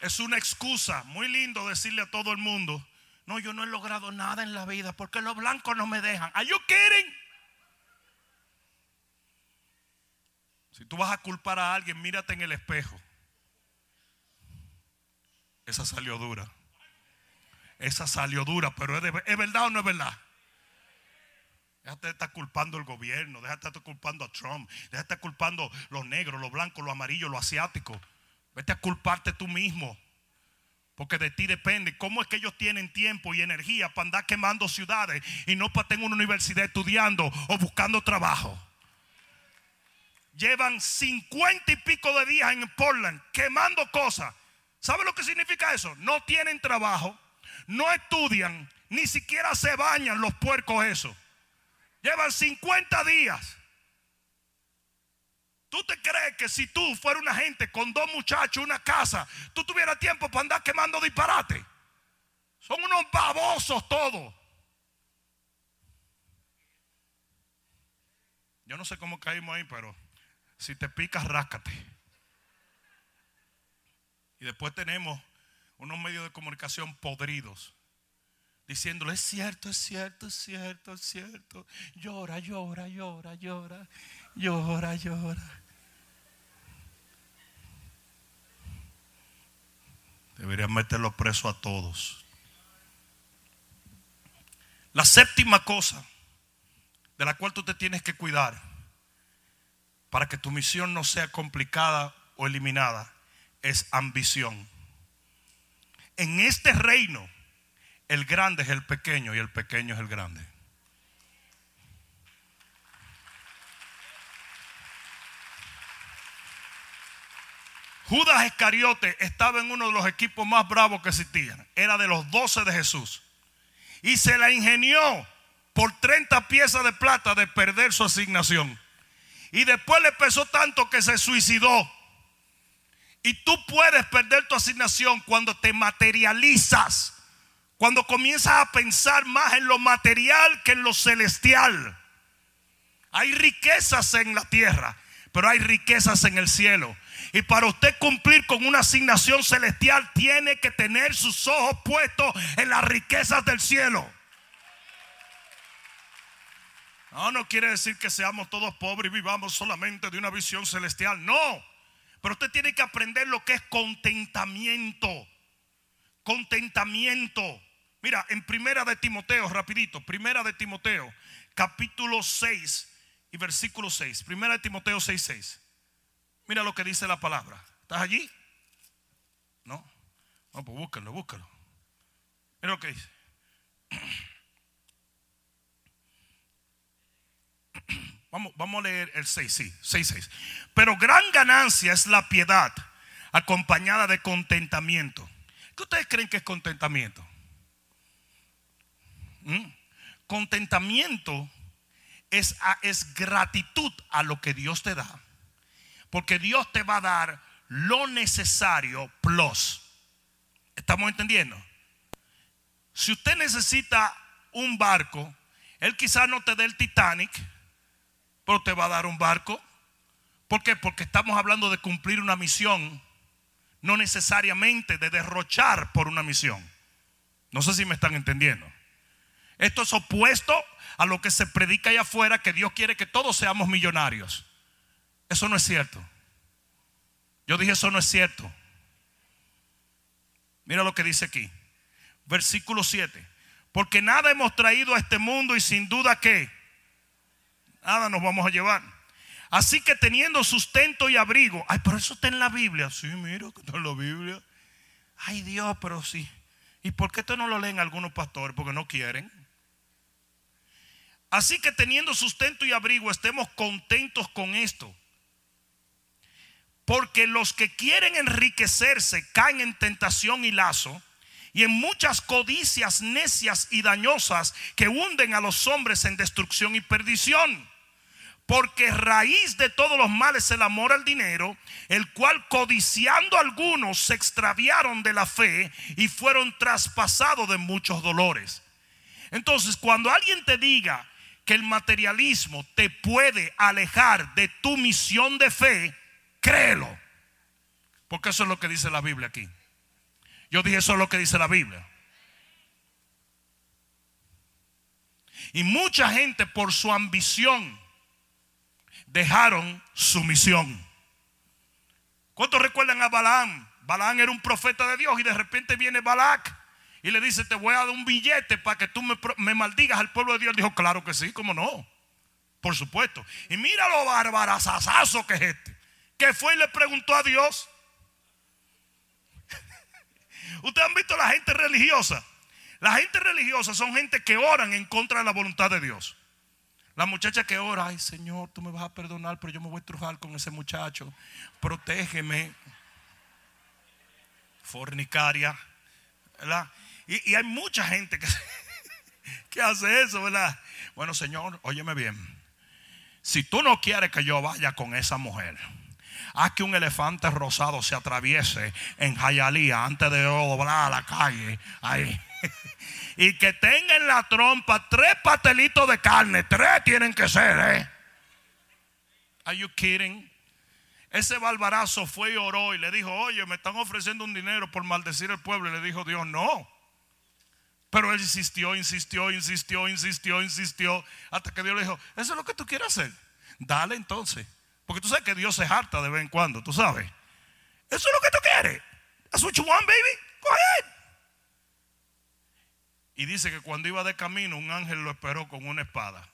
Es una excusa. Muy lindo decirle a todo el mundo, no, yo no he logrado nada en la vida porque los blancos no me dejan. ¿Are you kidding? Si tú vas a culpar a alguien, mírate en el espejo. Esa salió dura. Esa salió dura, pero ¿es, verdad o no es verdad? Déjate de estar culpando al gobierno, déjate de estar culpando a Trump, déjate de estar culpando los negros, los blancos, los amarillos, los asiáticos. Vete a culparte tú mismo. Porque de ti depende. ¿Cómo es que ellos tienen tiempo y energía para andar quemando ciudades y no para tener una universidad estudiando o buscando trabajo? Llevan cincuenta y pico de días en Portland quemando cosas. ¿Sabe lo que significa eso? No tienen trabajo, no estudian, ni siquiera se bañan los puercos eso. Llevan 50 días ¿Tú te crees que si tú fueras una gente con dos muchachos, una casa, tú tuvieras tiempo para andar quemando disparate? Son unos babosos todos. Yo no sé cómo caímos ahí, pero si te picas, ráscate. Y después tenemos unos medios de comunicación podridos. Diciéndole, es cierto, es cierto, es cierto, es cierto. Llora, llora, llora, llora llora, llora. Deberían meterlo preso a todos. La séptima cosa de la cual tú te tienes que cuidar para que tu misión no sea complicada o eliminada es ambición. En este reino, el grande es el pequeño y el pequeño es el grande. Judas Iscariote estaba en uno de los equipos más bravos que existían. Era de los doce de Jesús. Y se la ingenió por 30 piezas de plata de perder su asignación. Y después le pesó tanto que se suicidó. Y tú puedes perder tu asignación cuando te materializas. Cuando comienzas a pensar más en lo material que en lo celestial. Hay riquezas en la tierra, pero hay riquezas en el cielo. Y para usted cumplir con una asignación celestial, tiene que tener sus ojos puestos en las riquezas del cielo. No, no quiere decir que seamos todos pobres y vivamos solamente de una visión celestial. No. Pero usted tiene que aprender lo que es contentamiento. Contentamiento. Mira, en Primera de Timoteo, rapidito, Primera de Timoteo, capítulo 6 y versículo 6. Primera de Timoteo 6, 6. Mira lo que dice la palabra. ¿Estás allí? No. No, pues búscalo, búscalo. Mira lo que dice. [clears throat] [clears throat] Vamos, vamos a leer el 6, sí, 6, 6. Pero gran ganancia es la piedad acompañada de contentamiento. ¿Qué ustedes creen que es contentamiento? ¿Mm? Contentamiento es, es gratitud a lo que Dios te da. Porque Dios te va a dar lo necesario plus. ¿Estamos entendiendo? Si usted necesita un barco, Él quizás no te dé el Titanic, pero te va a dar un barco. ¿Por qué? Porque estamos hablando de cumplir una misión, no necesariamente de derrochar por una misión. No sé si me están entendiendo. Esto es opuesto a lo que se predica allá afuera, que Dios quiere que todos seamos millonarios. Eso no es cierto. Yo dije, eso no es cierto. Mira lo que dice aquí. Versículo 7. Porque nada hemos traído a este mundo y sin duda que nada nos vamos a llevar. Así que teniendo sustento y abrigo. Ay, pero eso está en la Biblia. Sí, mira que está en la Biblia. Ay, Dios, pero sí. ¿Y por qué esto no lo leen algunos pastores? Porque no quieren. Así que teniendo sustento y abrigo, estemos contentos con esto. Porque los que quieren enriquecerse caen en tentación y lazo y en muchas codicias necias y dañosas que hunden a los hombres en destrucción y perdición. Porque raíz de todos los males es el amor al dinero, el cual codiciando algunos se extraviaron de la fe y fueron traspasados de muchos dolores. Entonces, cuando alguien te diga que el materialismo te puede alejar de tu misión de fe, créelo. Porque eso es lo que dice la Biblia aquí. Yo dije eso es lo que dice la Biblia. Y mucha gente por su ambición dejaron su misión. ¿Cuántos recuerdan a Balaam? Balaam era un profeta de Dios y de repente viene Balac y le dice, te voy a dar un billete para que tú me, maldigas al pueblo de Dios. Dijo, claro que sí, cómo no. Por supuesto. Y mira lo barbarazazazo que es este. Que fue y le preguntó a Dios. [laughs] Ustedes han visto la gente religiosa. La gente religiosa son gente que oran en contra de la voluntad de Dios. La muchacha que ora, ay Señor, tú me vas a perdonar, pero yo me voy a trujar con ese muchacho. Protégeme. Fornicaria. ¿verdad? Y, hay mucha gente que, [laughs] que hace eso, ¿verdad? Bueno, Señor, óyeme bien. Si tú no quieres que yo vaya con esa mujer, haz que un elefante rosado se atraviese en Jayalía antes de doblar a la calle. Ahí. [laughs] y que tenga en la trompa tres patelitos de carne. Tres tienen que ser, ¿eh? Are you kidding? Ese barbarazo fue y oró y le dijo, oye, me están ofreciendo un dinero por maldecir el pueblo. Y le dijo Dios, no. Pero él insistió, insistió, insistió, insistió, insistió. Hasta que Dios le dijo, eso es lo que tú quieres hacer. Dale entonces. Porque tú sabes que Dios se harta de vez en cuando, tú sabes. Eso es lo que tú quieres. That's what you want, baby. Go ahead. Y dice que cuando iba de camino, un ángel lo esperó con una espada.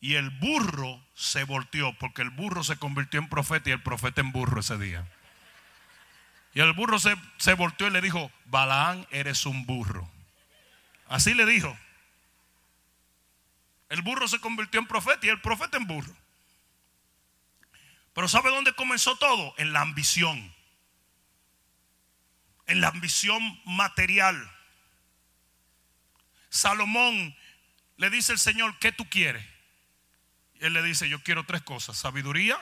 Y el burro se volteó, porque el burro se convirtió en profeta y el profeta en burro ese día. Y el burro se, se volteó y le dijo, Balaán, eres un burro. Así le dijo. El burro se convirtió en profeta y el profeta en burro. Pero ¿sabe dónde comenzó todo? En la ambición. En la ambición material. Salomón le dice el Señor, ¿qué tú quieres? él le dice, yo quiero tres cosas. Sabiduría.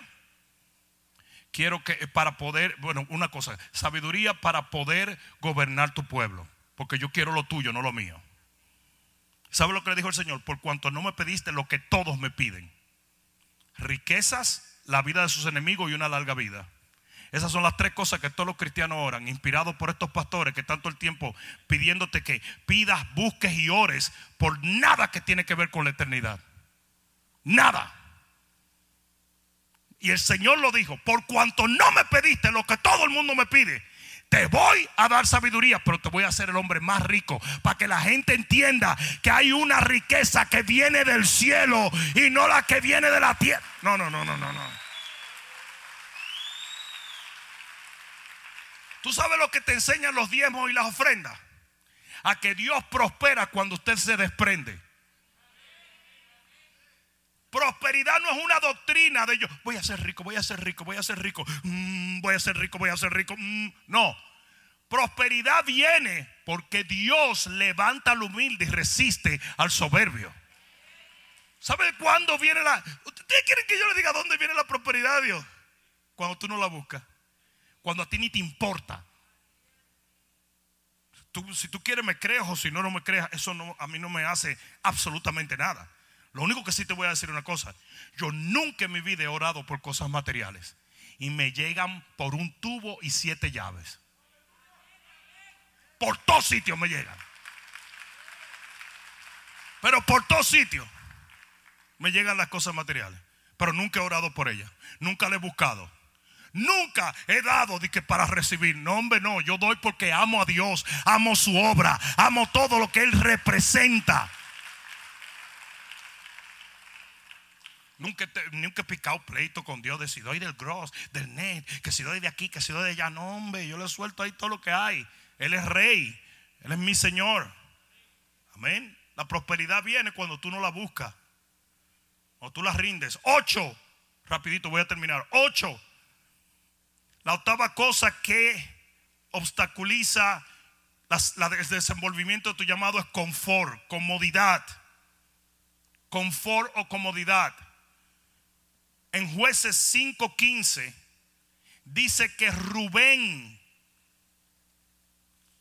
Quiero que para poder, bueno, una cosa, sabiduría para poder gobernar tu pueblo. Porque yo quiero lo tuyo, no lo mío. ¿Sabe lo que le dijo el Señor? Por cuanto no me pediste lo que todos me piden. Riquezas, la vida de sus enemigos y una larga vida. Esas son las tres cosas que todos los cristianos oran, inspirados por estos pastores que tanto el tiempo pidiéndote que pidas, busques y ores por nada que tiene que ver con la eternidad. Nada. Y el Señor lo dijo, por cuanto no me pediste lo que todo el mundo me pide, te voy a dar sabiduría, pero te voy a hacer el hombre más rico para que la gente entienda que hay una riqueza que viene del cielo y no la que viene de la tierra. No, no, no, no, no, no. ¿Tú sabes lo que te enseñan los diezmos y las ofrendas? A que Dios prospera cuando usted se desprende. Prosperidad no es una doctrina de yo, voy a ser rico, voy a ser rico, voy a ser rico, mm, voy a ser rico, voy a ser rico. Mm, no. Prosperidad viene porque Dios levanta al humilde y resiste al soberbio. ¿Sabe cuándo viene la... ¿Ustedes quieren que yo le diga dónde viene la prosperidad Dios? Cuando tú no la buscas. Cuando a ti ni te importa. si tú quieres me crees o si no, no me creas. Eso a mí no me hace absolutamente nada. Lo único que sí te voy a decir una cosa. Yo nunca en mi vida he orado por cosas materiales. Y me llegan por un tubo y siete llaves. Por todos sitios me llegan. Pero por todos sitios me llegan las cosas materiales. Pero nunca he orado por ellas. Nunca le he buscado. Nunca he dado de que para recibir. No, hombre, no. Yo doy porque amo a Dios. Amo su obra. Amo todo lo que Él representa. Nunca, nunca he picado pleito con Dios de si doy del gross, del net, que si doy de aquí, que si doy de allá. No, hombre, yo le suelto ahí todo lo que hay. Él es rey. Él es mi Señor. Amén. La prosperidad viene cuando tú no la buscas. O tú la rindes. Ocho. Rapidito voy a terminar. Ocho. La octava cosa que obstaculiza el desenvolvimiento de tu llamado es confort, comodidad. Confort o comodidad. En jueces 5:15 dice que Rubén,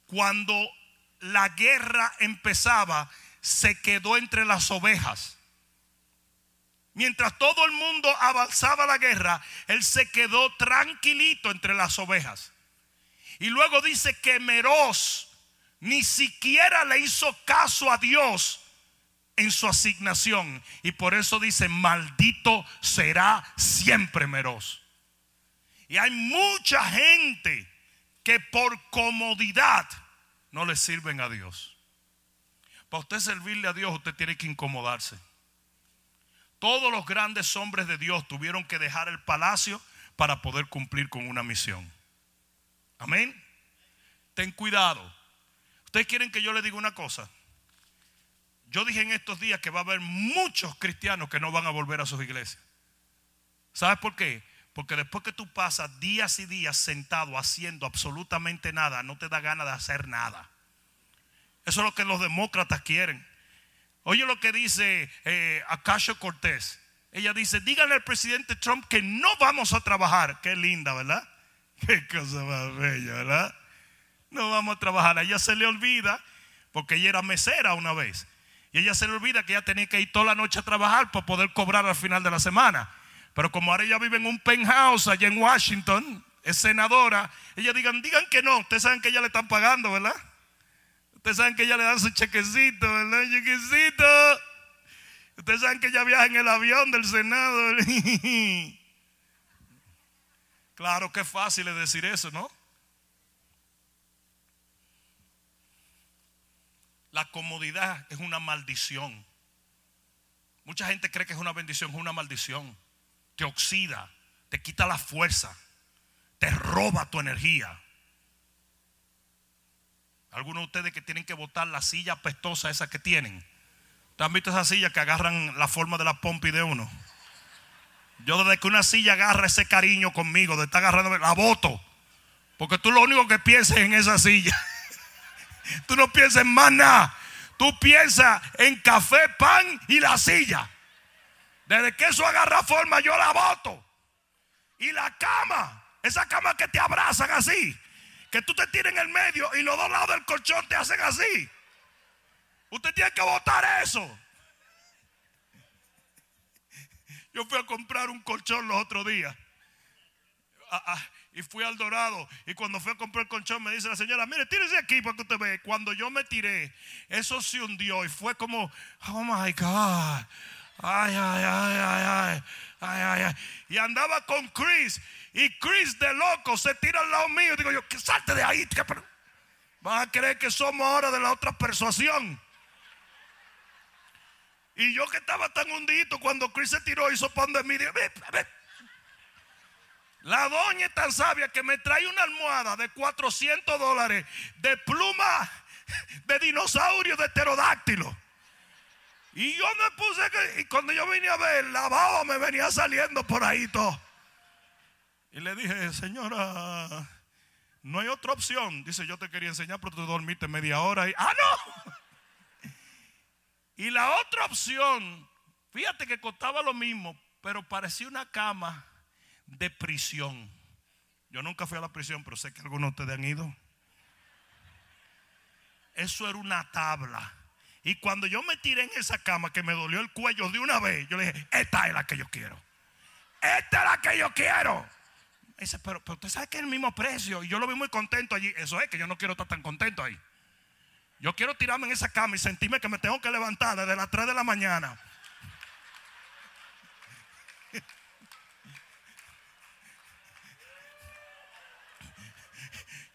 cuando la guerra empezaba, se quedó entre las ovejas. Mientras todo el mundo avanzaba la guerra, él se quedó tranquilito entre las ovejas. Y luego dice que Meroz ni siquiera le hizo caso a Dios en su asignación. Y por eso dice, maldito será siempre Meroz. Y hay mucha gente que por comodidad no le sirven a Dios. Para usted servirle a Dios, usted tiene que incomodarse. Todos los grandes hombres de Dios tuvieron que dejar el palacio para poder cumplir con una misión. Amén. Ten cuidado. Ustedes quieren que yo le diga una cosa. Yo dije en estos días que va a haber muchos cristianos que no van a volver a sus iglesias. ¿Sabes por qué? Porque después que tú pasas días y días sentado haciendo absolutamente nada, no te da ganas de hacer nada. Eso es lo que los demócratas quieren. Oye lo que dice eh, Acacio Cortés. Ella dice, díganle al presidente Trump que no vamos a trabajar. Qué linda, ¿verdad? [laughs] Qué cosa más bella, ¿verdad? No vamos a trabajar. A ella se le olvida, porque ella era mesera una vez. Y ella se le olvida que ella tenía que ir toda la noche a trabajar para poder cobrar al final de la semana. Pero como ahora ella vive en un penthouse allá en Washington, es senadora, ella digan, digan que no. Ustedes saben que ella le están pagando, ¿verdad? Ustedes saben que ella le dan su chequecito, ¿verdad? Chequecito. Ustedes saben que ella viaja en el avión del Senado. [laughs] claro que fácil es decir eso, ¿no? La comodidad es una maldición. Mucha gente cree que es una bendición, es una maldición. Te oxida, te quita la fuerza, te roba tu energía. Algunos de ustedes que tienen que botar la silla apestosa esa que tienen. ¿Ustedes han visto esa silla que agarran la forma de la pompi de uno? Yo desde que una silla agarra ese cariño conmigo, de estar agarrando, la voto. Porque tú lo único que piensas en esa silla. [laughs] tú no piensas en más nada. Tú piensas en café, pan y la silla. Desde que eso agarra forma, yo la voto. Y la cama, esa cama que te abrazan así que tú te tires en el medio y los dos lados del colchón te hacen así. Usted tiene que votar eso. Yo fui a comprar un colchón los otros días. Ah, ah, y fui al Dorado. Y cuando fui a comprar el colchón, me dice la señora: Mire, tírese aquí para que usted vea. Cuando yo me tiré, eso se hundió. Y fue como: Oh my God. Ay, ay, ay, ay, ay. Ay, ay, ay. Y andaba con Chris. Y Chris de loco se tira al lado mío. Digo yo, que salte de ahí. Van a creer que somos ahora de la otra persuasión. Y yo que estaba tan hundito cuando Chris se tiró, hizo pan de mí. La doña es tan sabia que me trae una almohada de 400 dólares de pluma de dinosaurio de pterodáctilo. Y yo me puse que, y cuando yo vine a ver, la baba me venía saliendo por ahí todo. Y le dije, señora, No hay otra opción. Dice, yo te quería enseñar, pero tú dormiste media hora y... ¡Ah, no! Y la otra opción, fíjate que costaba lo mismo, pero parecía una cama de prisión. Yo nunca fui a la prisión, pero sé que algunos de ustedes han ido. Eso era una tabla. Y cuando yo me tiré en esa cama que me dolió el cuello de una vez, yo le dije, esta es la que yo quiero. Esta es la que yo quiero. Dice, pero, pero usted sabe que es el mismo precio. Y yo lo vi muy contento allí. Eso es que yo no quiero estar tan contento ahí. Yo quiero tirarme en esa cama y sentirme que me tengo que levantar desde las 3 de la mañana.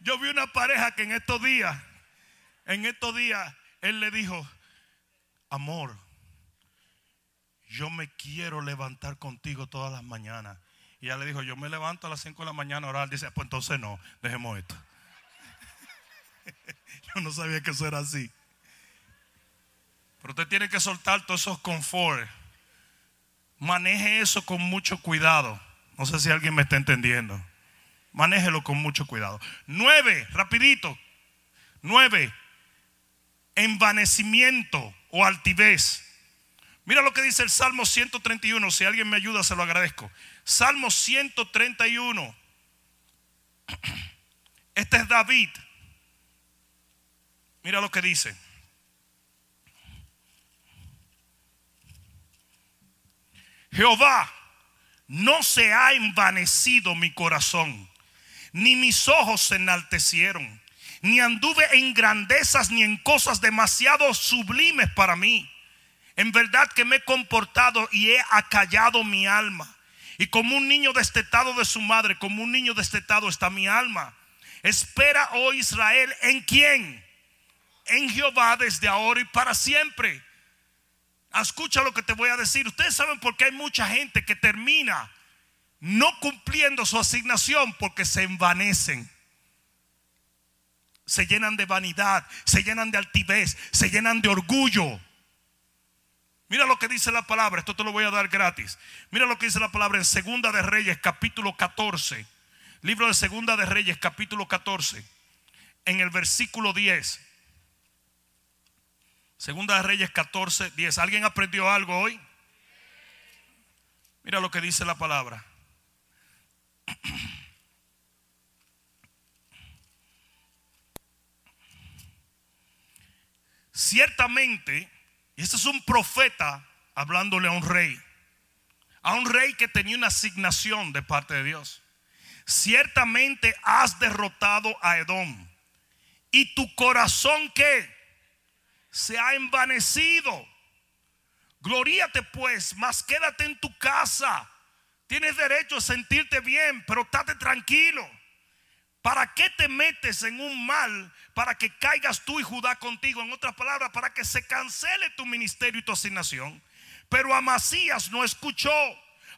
Yo vi una pareja que en estos días, en estos días, él le dijo, amor, yo me quiero levantar contigo todas las mañanas. Y ella le dijo, yo me levanto a las 5 de la mañana a orar. Dice, pues entonces no, dejemos esto. [laughs] yo no sabía que eso era así. Pero usted tiene que soltar todos esos confort. Maneje eso con mucho cuidado. No sé si alguien me está entendiendo. Manéjelo con mucho cuidado. Nueve, rapidito. Nueve, envanecimiento o altivez. Mira lo que dice el Salmo 131. Si alguien me ayuda, se lo agradezco. Salmo 131. Este es David. Mira lo que dice. Jehová, no se ha envanecido mi corazón, ni mis ojos se enaltecieron, ni anduve en grandezas ni en cosas demasiado sublimes para mí. En verdad que me he comportado y he acallado mi alma. Y como un niño destetado de su madre, como un niño destetado está mi alma. Espera, oh Israel, ¿en quién? En Jehová desde ahora y para siempre. Escucha lo que te voy a decir. Ustedes saben por qué hay mucha gente que termina no cumpliendo su asignación porque se envanecen. Se llenan de vanidad, se llenan de altivez, se llenan de orgullo. Mira lo que dice la palabra, esto te lo voy a dar gratis. Mira lo que dice la palabra en Segunda de Reyes, capítulo 14. Libro de Segunda de Reyes, capítulo 14. En el versículo 10. Segunda de Reyes 14, 10. ¿Alguien aprendió algo hoy? Mira lo que dice la palabra. [clears throat] Ciertamente y este es un profeta hablándole a un rey. A un rey que tenía una asignación de parte de Dios. Ciertamente has derrotado a Edom. Y tu corazón que se ha envanecido. Gloríate pues, mas quédate en tu casa. Tienes derecho a sentirte bien, pero estate tranquilo. ¿Para qué te metes en un mal para que caigas tú y Judá contigo? En otras palabras, para que se cancele tu ministerio y tu asignación. Pero Amasías no escuchó,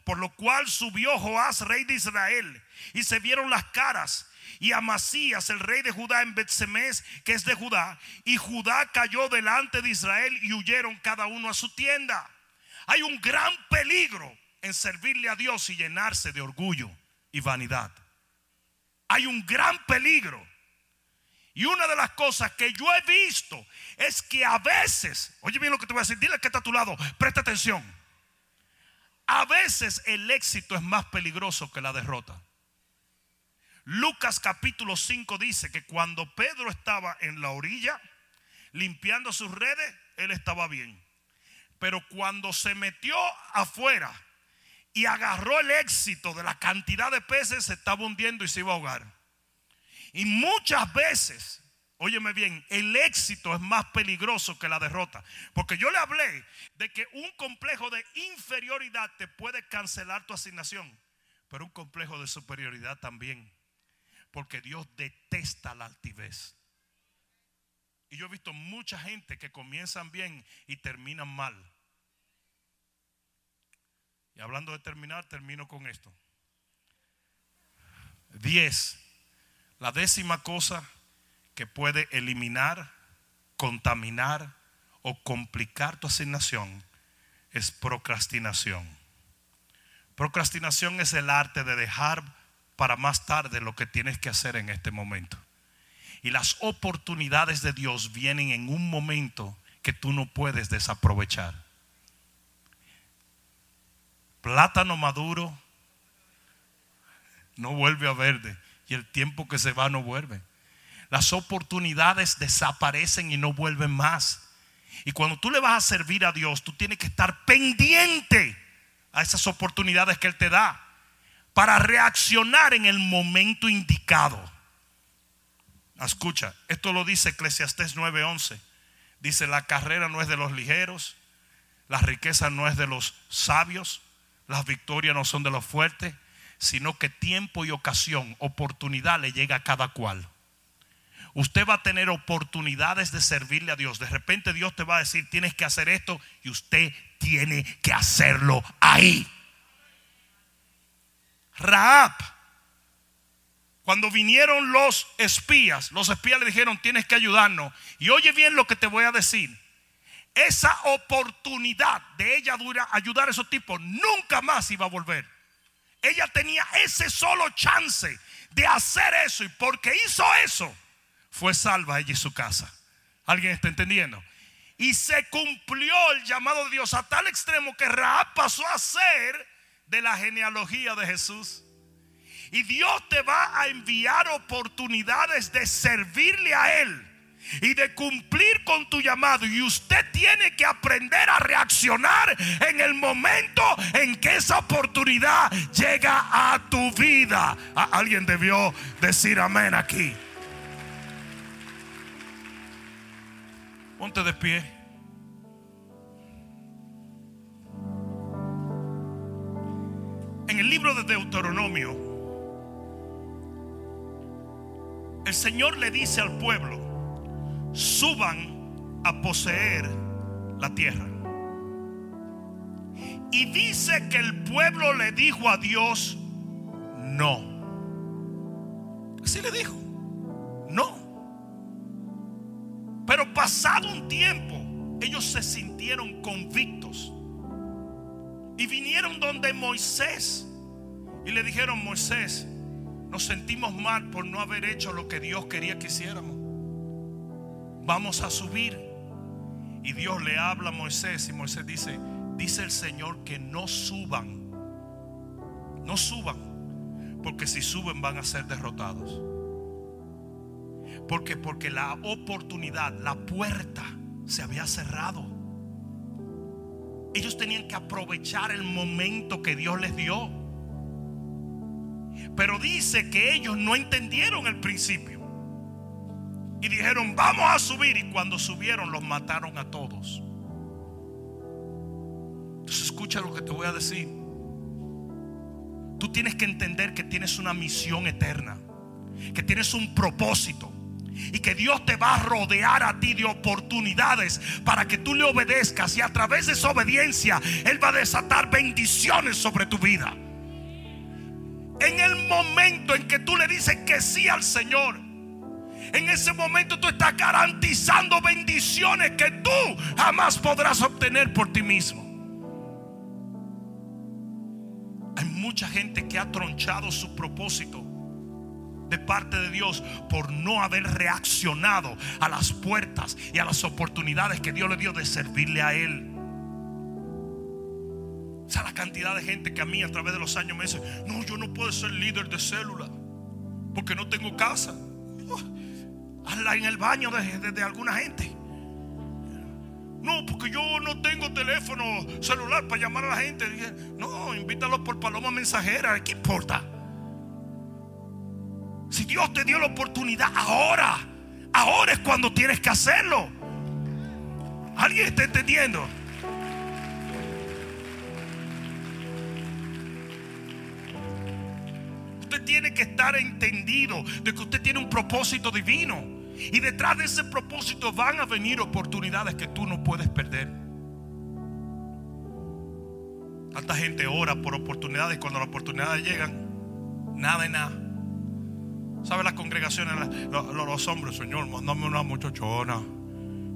por lo cual subió Joás, rey de Israel, y se vieron las caras. Y Amasías, el rey de Judá, en Betsemes, que es de Judá, y Judá cayó delante de Israel y huyeron cada uno a su tienda. Hay un gran peligro en servirle a Dios y llenarse de orgullo y vanidad hay un gran peligro. Y una de las cosas que yo he visto es que a veces, oye bien lo que te voy a decir, dile que está a tu lado, presta atención. A veces el éxito es más peligroso que la derrota. Lucas capítulo 5 dice que cuando Pedro estaba en la orilla limpiando sus redes, él estaba bien. Pero cuando se metió afuera y agarró el éxito de la cantidad de peces, se estaba hundiendo y se iba a ahogar. Y muchas veces, óyeme bien, el éxito es más peligroso que la derrota. Porque yo le hablé de que un complejo de inferioridad te puede cancelar tu asignación, pero un complejo de superioridad también. Porque Dios detesta la altivez. Y yo he visto mucha gente que comienzan bien y terminan mal. Y hablando de terminar, termino con esto. Diez. La décima cosa que puede eliminar, contaminar o complicar tu asignación es procrastinación. Procrastinación es el arte de dejar para más tarde lo que tienes que hacer en este momento. Y las oportunidades de Dios vienen en un momento que tú no puedes desaprovechar. Plátano maduro no vuelve a verde y el tiempo que se va no vuelve. Las oportunidades desaparecen y no vuelven más. Y cuando tú le vas a servir a Dios, tú tienes que estar pendiente a esas oportunidades que Él te da para reaccionar en el momento indicado. Escucha, esto lo dice Eclesiastés 9:11. Dice, la carrera no es de los ligeros, la riqueza no es de los sabios, las victorias no son de los fuertes, sino que tiempo y ocasión, oportunidad le llega a cada cual. Usted va a tener oportunidades de servirle a Dios. De repente Dios te va a decir, tienes que hacer esto y usted tiene que hacerlo ahí. Raab, cuando vinieron los espías, los espías le dijeron, tienes que ayudarnos. Y oye bien lo que te voy a decir. Esa oportunidad de ella ayudar a esos tipos nunca más iba a volver. Ella tenía ese solo chance de hacer eso y porque hizo eso, fue salva ella y su casa. ¿Alguien está entendiendo? Y se cumplió el llamado de Dios a tal extremo que Raab pasó a ser de la genealogía de Jesús. Y Dios te va a enviar oportunidades de servirle a Él y de cumplir con tu llamado. Y usted tiene que aprender a reaccionar en el momento en que esa oportunidad llega a tu vida. Alguien debió decir amén aquí. Ponte de pie. En el libro de Deuteronomio, el Señor le dice al pueblo, suban a poseer la tierra. Y dice que el pueblo le dijo a Dios, no. Así le dijo, no. Pero pasado un tiempo, ellos se sintieron convictos. Y vinieron donde Moisés. Y le dijeron, Moisés, nos sentimos mal por no haber hecho lo que Dios quería que hiciéramos. Vamos a subir. Y Dios le habla a Moisés y Moisés dice, dice el Señor que no suban. No suban. Porque si suben van a ser derrotados. Porque porque la oportunidad, la puerta se había cerrado. Ellos tenían que aprovechar el momento que Dios les dio. Pero dice que ellos no entendieron el principio. Y dijeron, vamos a subir. Y cuando subieron, los mataron a todos. Entonces escucha lo que te voy a decir. Tú tienes que entender que tienes una misión eterna. Que tienes un propósito y que Dios te va a rodear a ti de oportunidades para que tú le obedezcas y a través de esa obediencia Él va a desatar bendiciones sobre tu vida. En el momento en que tú le dices que sí al Señor, en ese momento tú estás garantizando bendiciones que tú jamás podrás obtener por ti mismo. Hay mucha gente que ha tronchado su propósito de parte de Dios por no haber reaccionado a las puertas y a las oportunidades que Dios le dio de servirle a Él. O sea, la cantidad de gente que a mí a través de los años me dice, no, yo no puedo ser líder de célula porque no tengo casa. En el baño de, de alguna gente. No, porque yo no tengo teléfono celular para llamar a la gente. No, invítalo por paloma mensajera. ¿Qué importa? Si Dios te dio la oportunidad ahora, ahora es cuando tienes que hacerlo. ¿Alguien está entendiendo? Usted tiene que estar entendido de que usted tiene un propósito divino. Y detrás de ese propósito van a venir oportunidades que tú no puedes perder. Tanta gente ora por oportunidades y cuando las oportunidades llegan, nada de nada. ¿Sabe las congregaciones? Los, hombres, Señor, mándame una muchachona.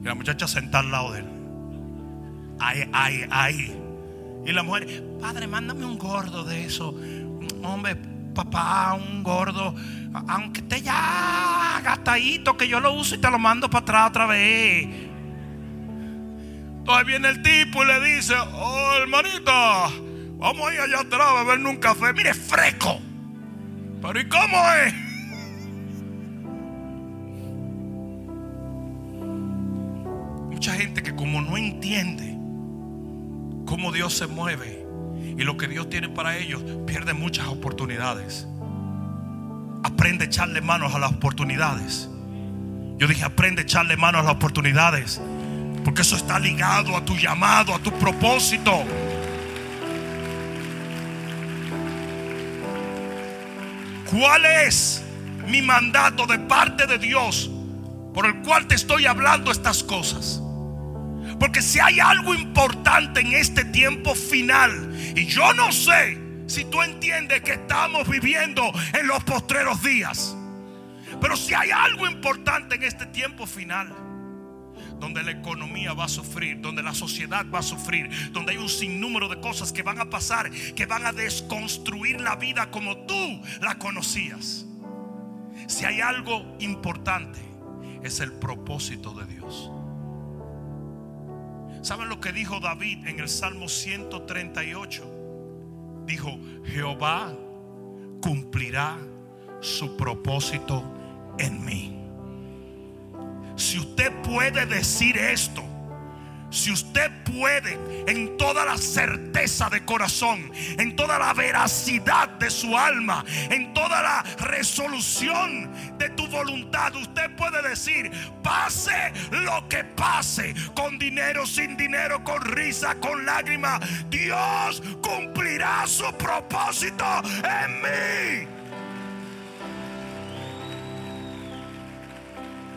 Y la muchacha sentada al lado de él. Ay, ay, ay. Y la mujer, Padre, mándame un gordo de eso. Hombre, papá, un gordo, aunque esté ya gastadito, que yo lo uso y te lo mando para atrás otra vez. Entonces viene el tipo y le dice, oh hermanita, vamos a ir allá atrás a beber un café. Mire, fresco. Pero ¿y cómo es? Mucha gente que como no entiende cómo Dios se mueve y lo que Dios tiene para ellos, pierde muchas oportunidades. Aprende a echarle manos a las oportunidades. Yo dije, aprende a echarle manos a las oportunidades. Porque eso está ligado a tu llamado, a tu propósito. ¿Cuál es mi mandato de parte de Dios por el cual te estoy hablando estas cosas? Porque si hay algo importante en este tiempo final, y yo no sé si tú entiendes que estamos viviendo en los postreros días, pero si hay algo importante en este tiempo final, donde la economía va a sufrir, donde la sociedad va a sufrir, donde hay un sinnúmero de cosas que van a pasar, que van a desconstruir la vida como tú la conocías. Si hay algo importante, es el propósito de Dios. ¿Saben lo que dijo David en el Salmo 138? Dijo, Jehová cumplirá su propósito en mí. Si usted puede decir esto, si usted puede, en toda la certeza de corazón, en toda la veracidad de su alma, en toda la resolución de tu voluntad, usted puede decir, pase lo que pase, con dinero, sin dinero, con risa, con lágrima, Dios cumplirá su propósito en mí.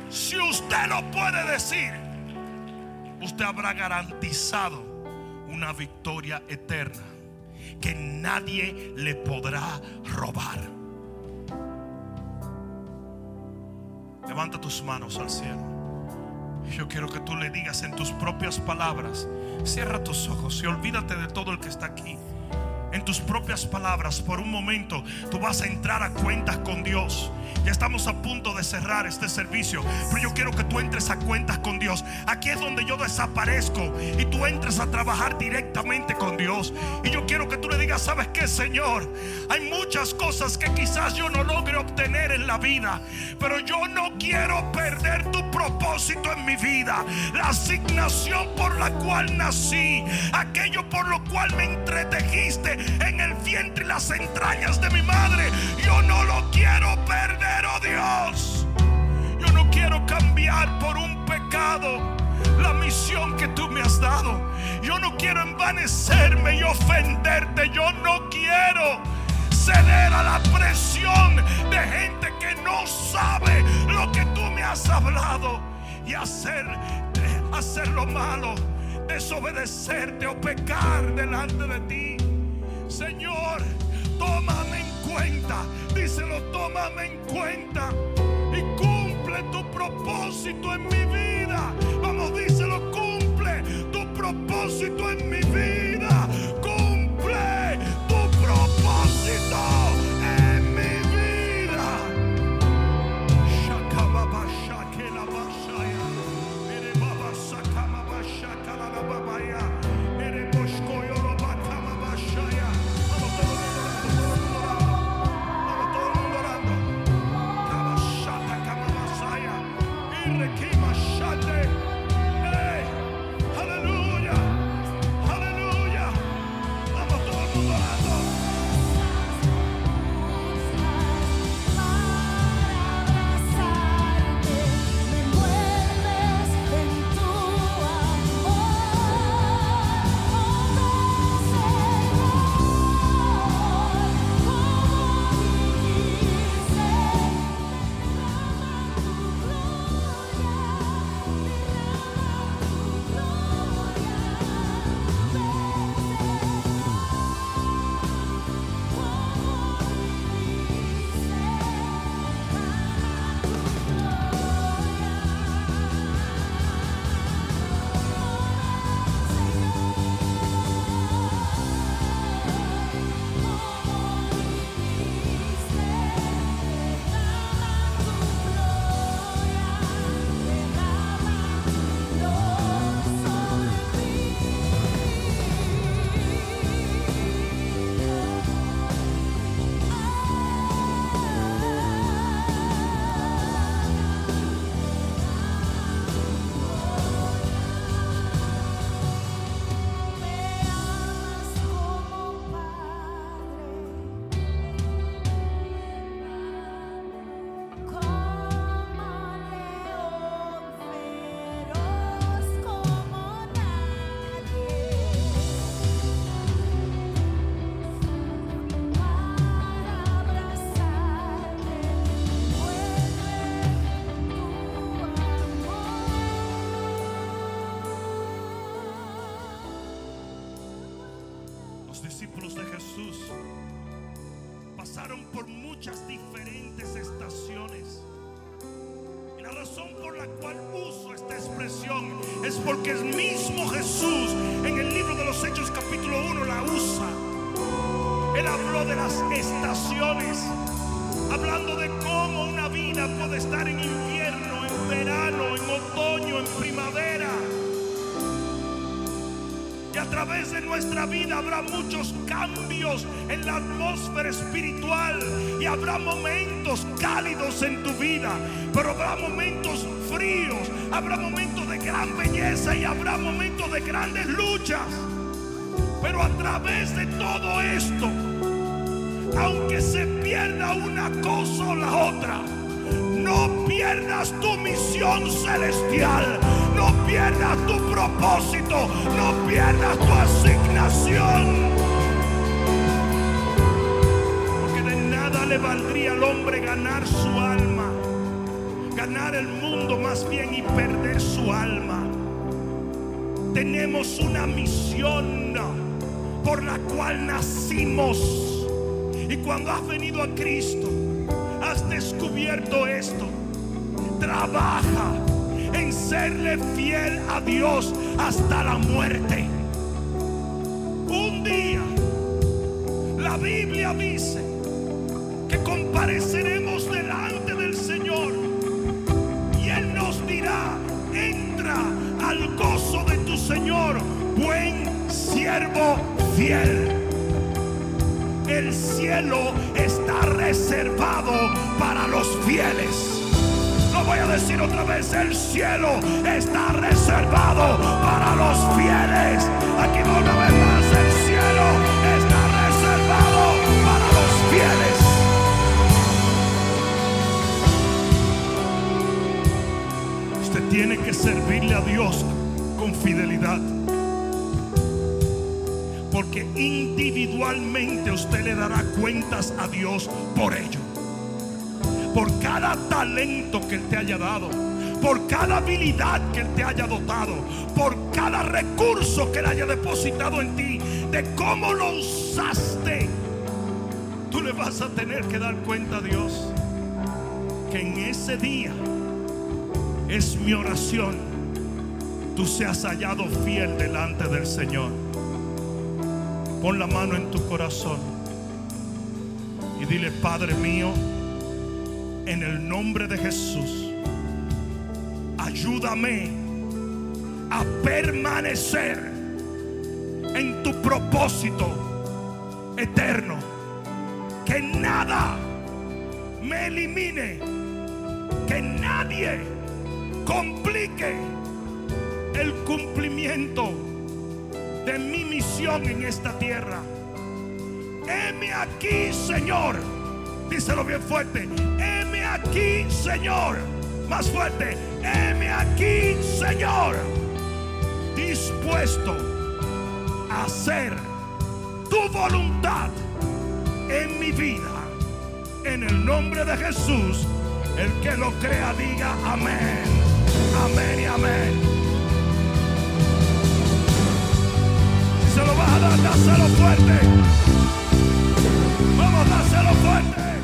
Si usted lo puede decir, usted habrá garantizado una victoria eterna que nadie le podrá robar. Levanta tus manos al cielo. Yo quiero que tú le digas en tus propias palabras, cierra tus ojos y olvídate de todo el que está aquí. En tus propias palabras, por un momento, tú vas a entrar a cuentas con Dios. Ya estamos a punto de cerrar este servicio, pero yo quiero que tú entres a cuentas con Dios. Aquí es donde yo desaparezco y tú entres a trabajar directamente con Dios. Y yo quiero que tú le digas, ¿sabes qué, Señor? Hay muchas cosas que quizás yo no logre obtener en la vida, pero yo no quiero perder tu propósito en mi vida. La asignación por la cual nací, aquello por lo cual me entretejiste en el vientre y las entrañas de mi madre. Yo no lo quiero perder, oh Dios. Yo no quiero cambiar por un pecado la misión que tú me has dado. Yo no quiero envanecerme y ofenderte. Yo no quiero ceder a la presión de gente que no sabe lo que tú me has hablado y hacer, hacer lo malo, desobedecerte o pecar delante de ti. Señor, tómame en cuenta. Díselo, tómame en cuenta. Y cumple tu propósito en mi vida. Vamos, díselo, cumple tu propósito en mi vida. Los discípulos de Jesús pasaron por muchas diferentes estaciones. Y la razón por la cual uso esta expresión es porque el mismo Jesús en el libro de los Hechos capítulo 1 la usa. Él habló de las estaciones, hablando de cómo una vida puede estar en invierno, en verano, en otoño, en primavera. Y a través de nuestra vida habrá muchos cambios en la atmósfera espiritual. Y habrá momentos cálidos en tu vida. Pero habrá momentos fríos. Habrá momentos de gran belleza y habrá momentos de grandes luchas. Pero a través de todo esto, aunque se pierda una cosa o la otra, no pierdas tu misión celestial, no pierdas tu propósito, no pierdas tu asignación. Porque de nada le valdría al hombre ganar su alma, ganar el mundo más bien y perder su alma. Tenemos una misión por la cual nacimos. Y cuando has venido a Cristo, has descubierto esto. Trabaja en serle fiel a Dios hasta la muerte. Un día, la Biblia dice que compareceremos delante del Señor y Él nos dirá, entra al gozo de tu Señor, buen siervo fiel. El cielo está reservado para los fieles. Voy a decir otra vez, el cielo está reservado para los fieles. Aquí va una vez más, el cielo está reservado para los fieles. Usted tiene que servirle a Dios con fidelidad. Porque individualmente usted le dará cuentas a Dios por ello. Por cada talento que Él te haya dado. Por cada habilidad que Él te haya dotado. Por cada recurso que Él haya depositado en ti. De cómo lo usaste. Tú le vas a tener que dar cuenta a Dios. Que en ese día es mi oración. Tú seas hallado fiel delante del Señor. Pon la mano en tu corazón y dile, Padre mío, en el nombre de Jesús, ayúdame a permanecer en tu propósito eterno. Que nada me elimine, que nadie complique el cumplimiento de mi misión en esta tierra. Heme aquí, Señor. Díselo bien fuerte. Aquí, Señor. Más fuerte. Heme aquí, Señor. Dispuesto a hacer tu voluntad en mi vida. En el nombre de Jesús, el que lo crea diga amén. Amén y amén. se lo vas a dar, dáselo fuerte. Vamos, dáselo fuerte.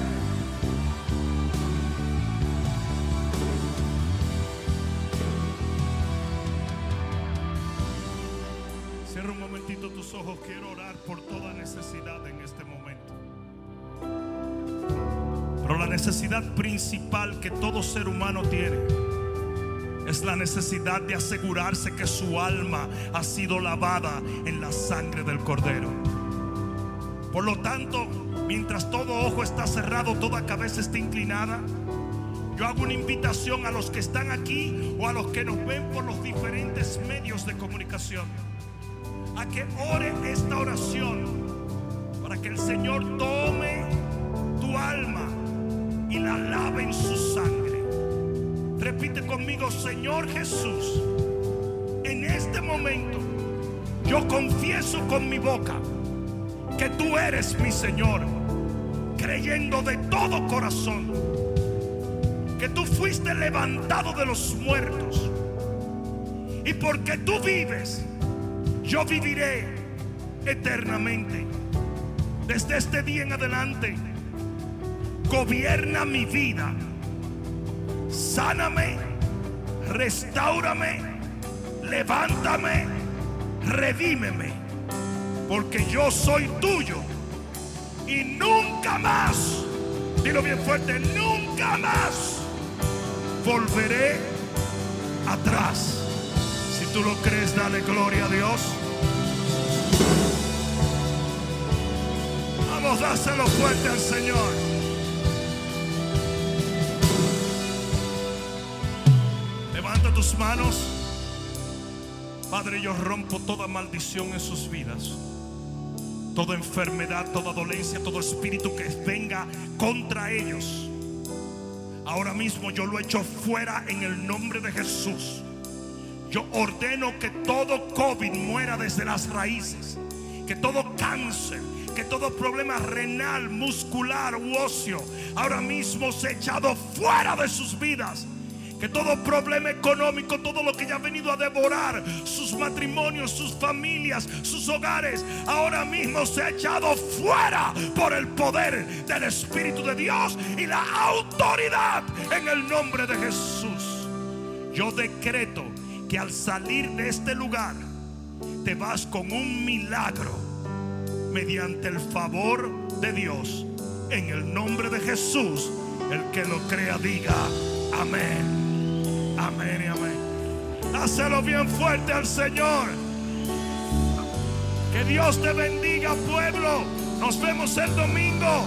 Quiero orar por toda necesidad en este momento. Pero la necesidad principal que todo ser humano tiene es la necesidad de asegurarse que su alma ha sido lavada en la sangre del cordero. Por lo tanto, mientras todo ojo está cerrado, toda cabeza está inclinada, yo hago una invitación a los que están aquí o a los que nos ven por los diferentes medios de comunicación a que ore esta oración para que el Señor tome tu alma y la lave en su sangre. Repite conmigo, Señor Jesús, en este momento yo confieso con mi boca que tú eres mi Señor, creyendo de todo corazón que tú fuiste levantado de los muertos y porque tú vives, yo viviré eternamente. Desde este día en adelante, gobierna mi vida. Sáname, restaurame, levántame, redímeme. Porque yo soy tuyo. Y nunca más, dilo bien fuerte, nunca más volveré atrás. Tú lo crees, dale gloria a Dios. Vamos, dáselo fuerte al Señor. Levanta tus manos. Padre, yo rompo toda maldición en sus vidas. Toda enfermedad, toda dolencia, todo espíritu que venga contra ellos. Ahora mismo yo lo echo fuera en el nombre de Jesús. Yo ordeno que todo COVID muera desde las raíces. Que todo cáncer, que todo problema renal, muscular u ahora mismo se echado fuera de sus vidas. Que todo problema económico, todo lo que ya ha venido a devorar sus matrimonios, sus familias, sus hogares, ahora mismo se ha echado fuera por el poder del Espíritu de Dios y la autoridad en el nombre de Jesús. Yo decreto que al salir de este lugar te vas con un milagro mediante el favor de Dios. En el nombre de Jesús, el que lo crea diga amén. Amén y amén. Hacelo bien fuerte al Señor. Que Dios te bendiga, pueblo. Nos vemos el domingo.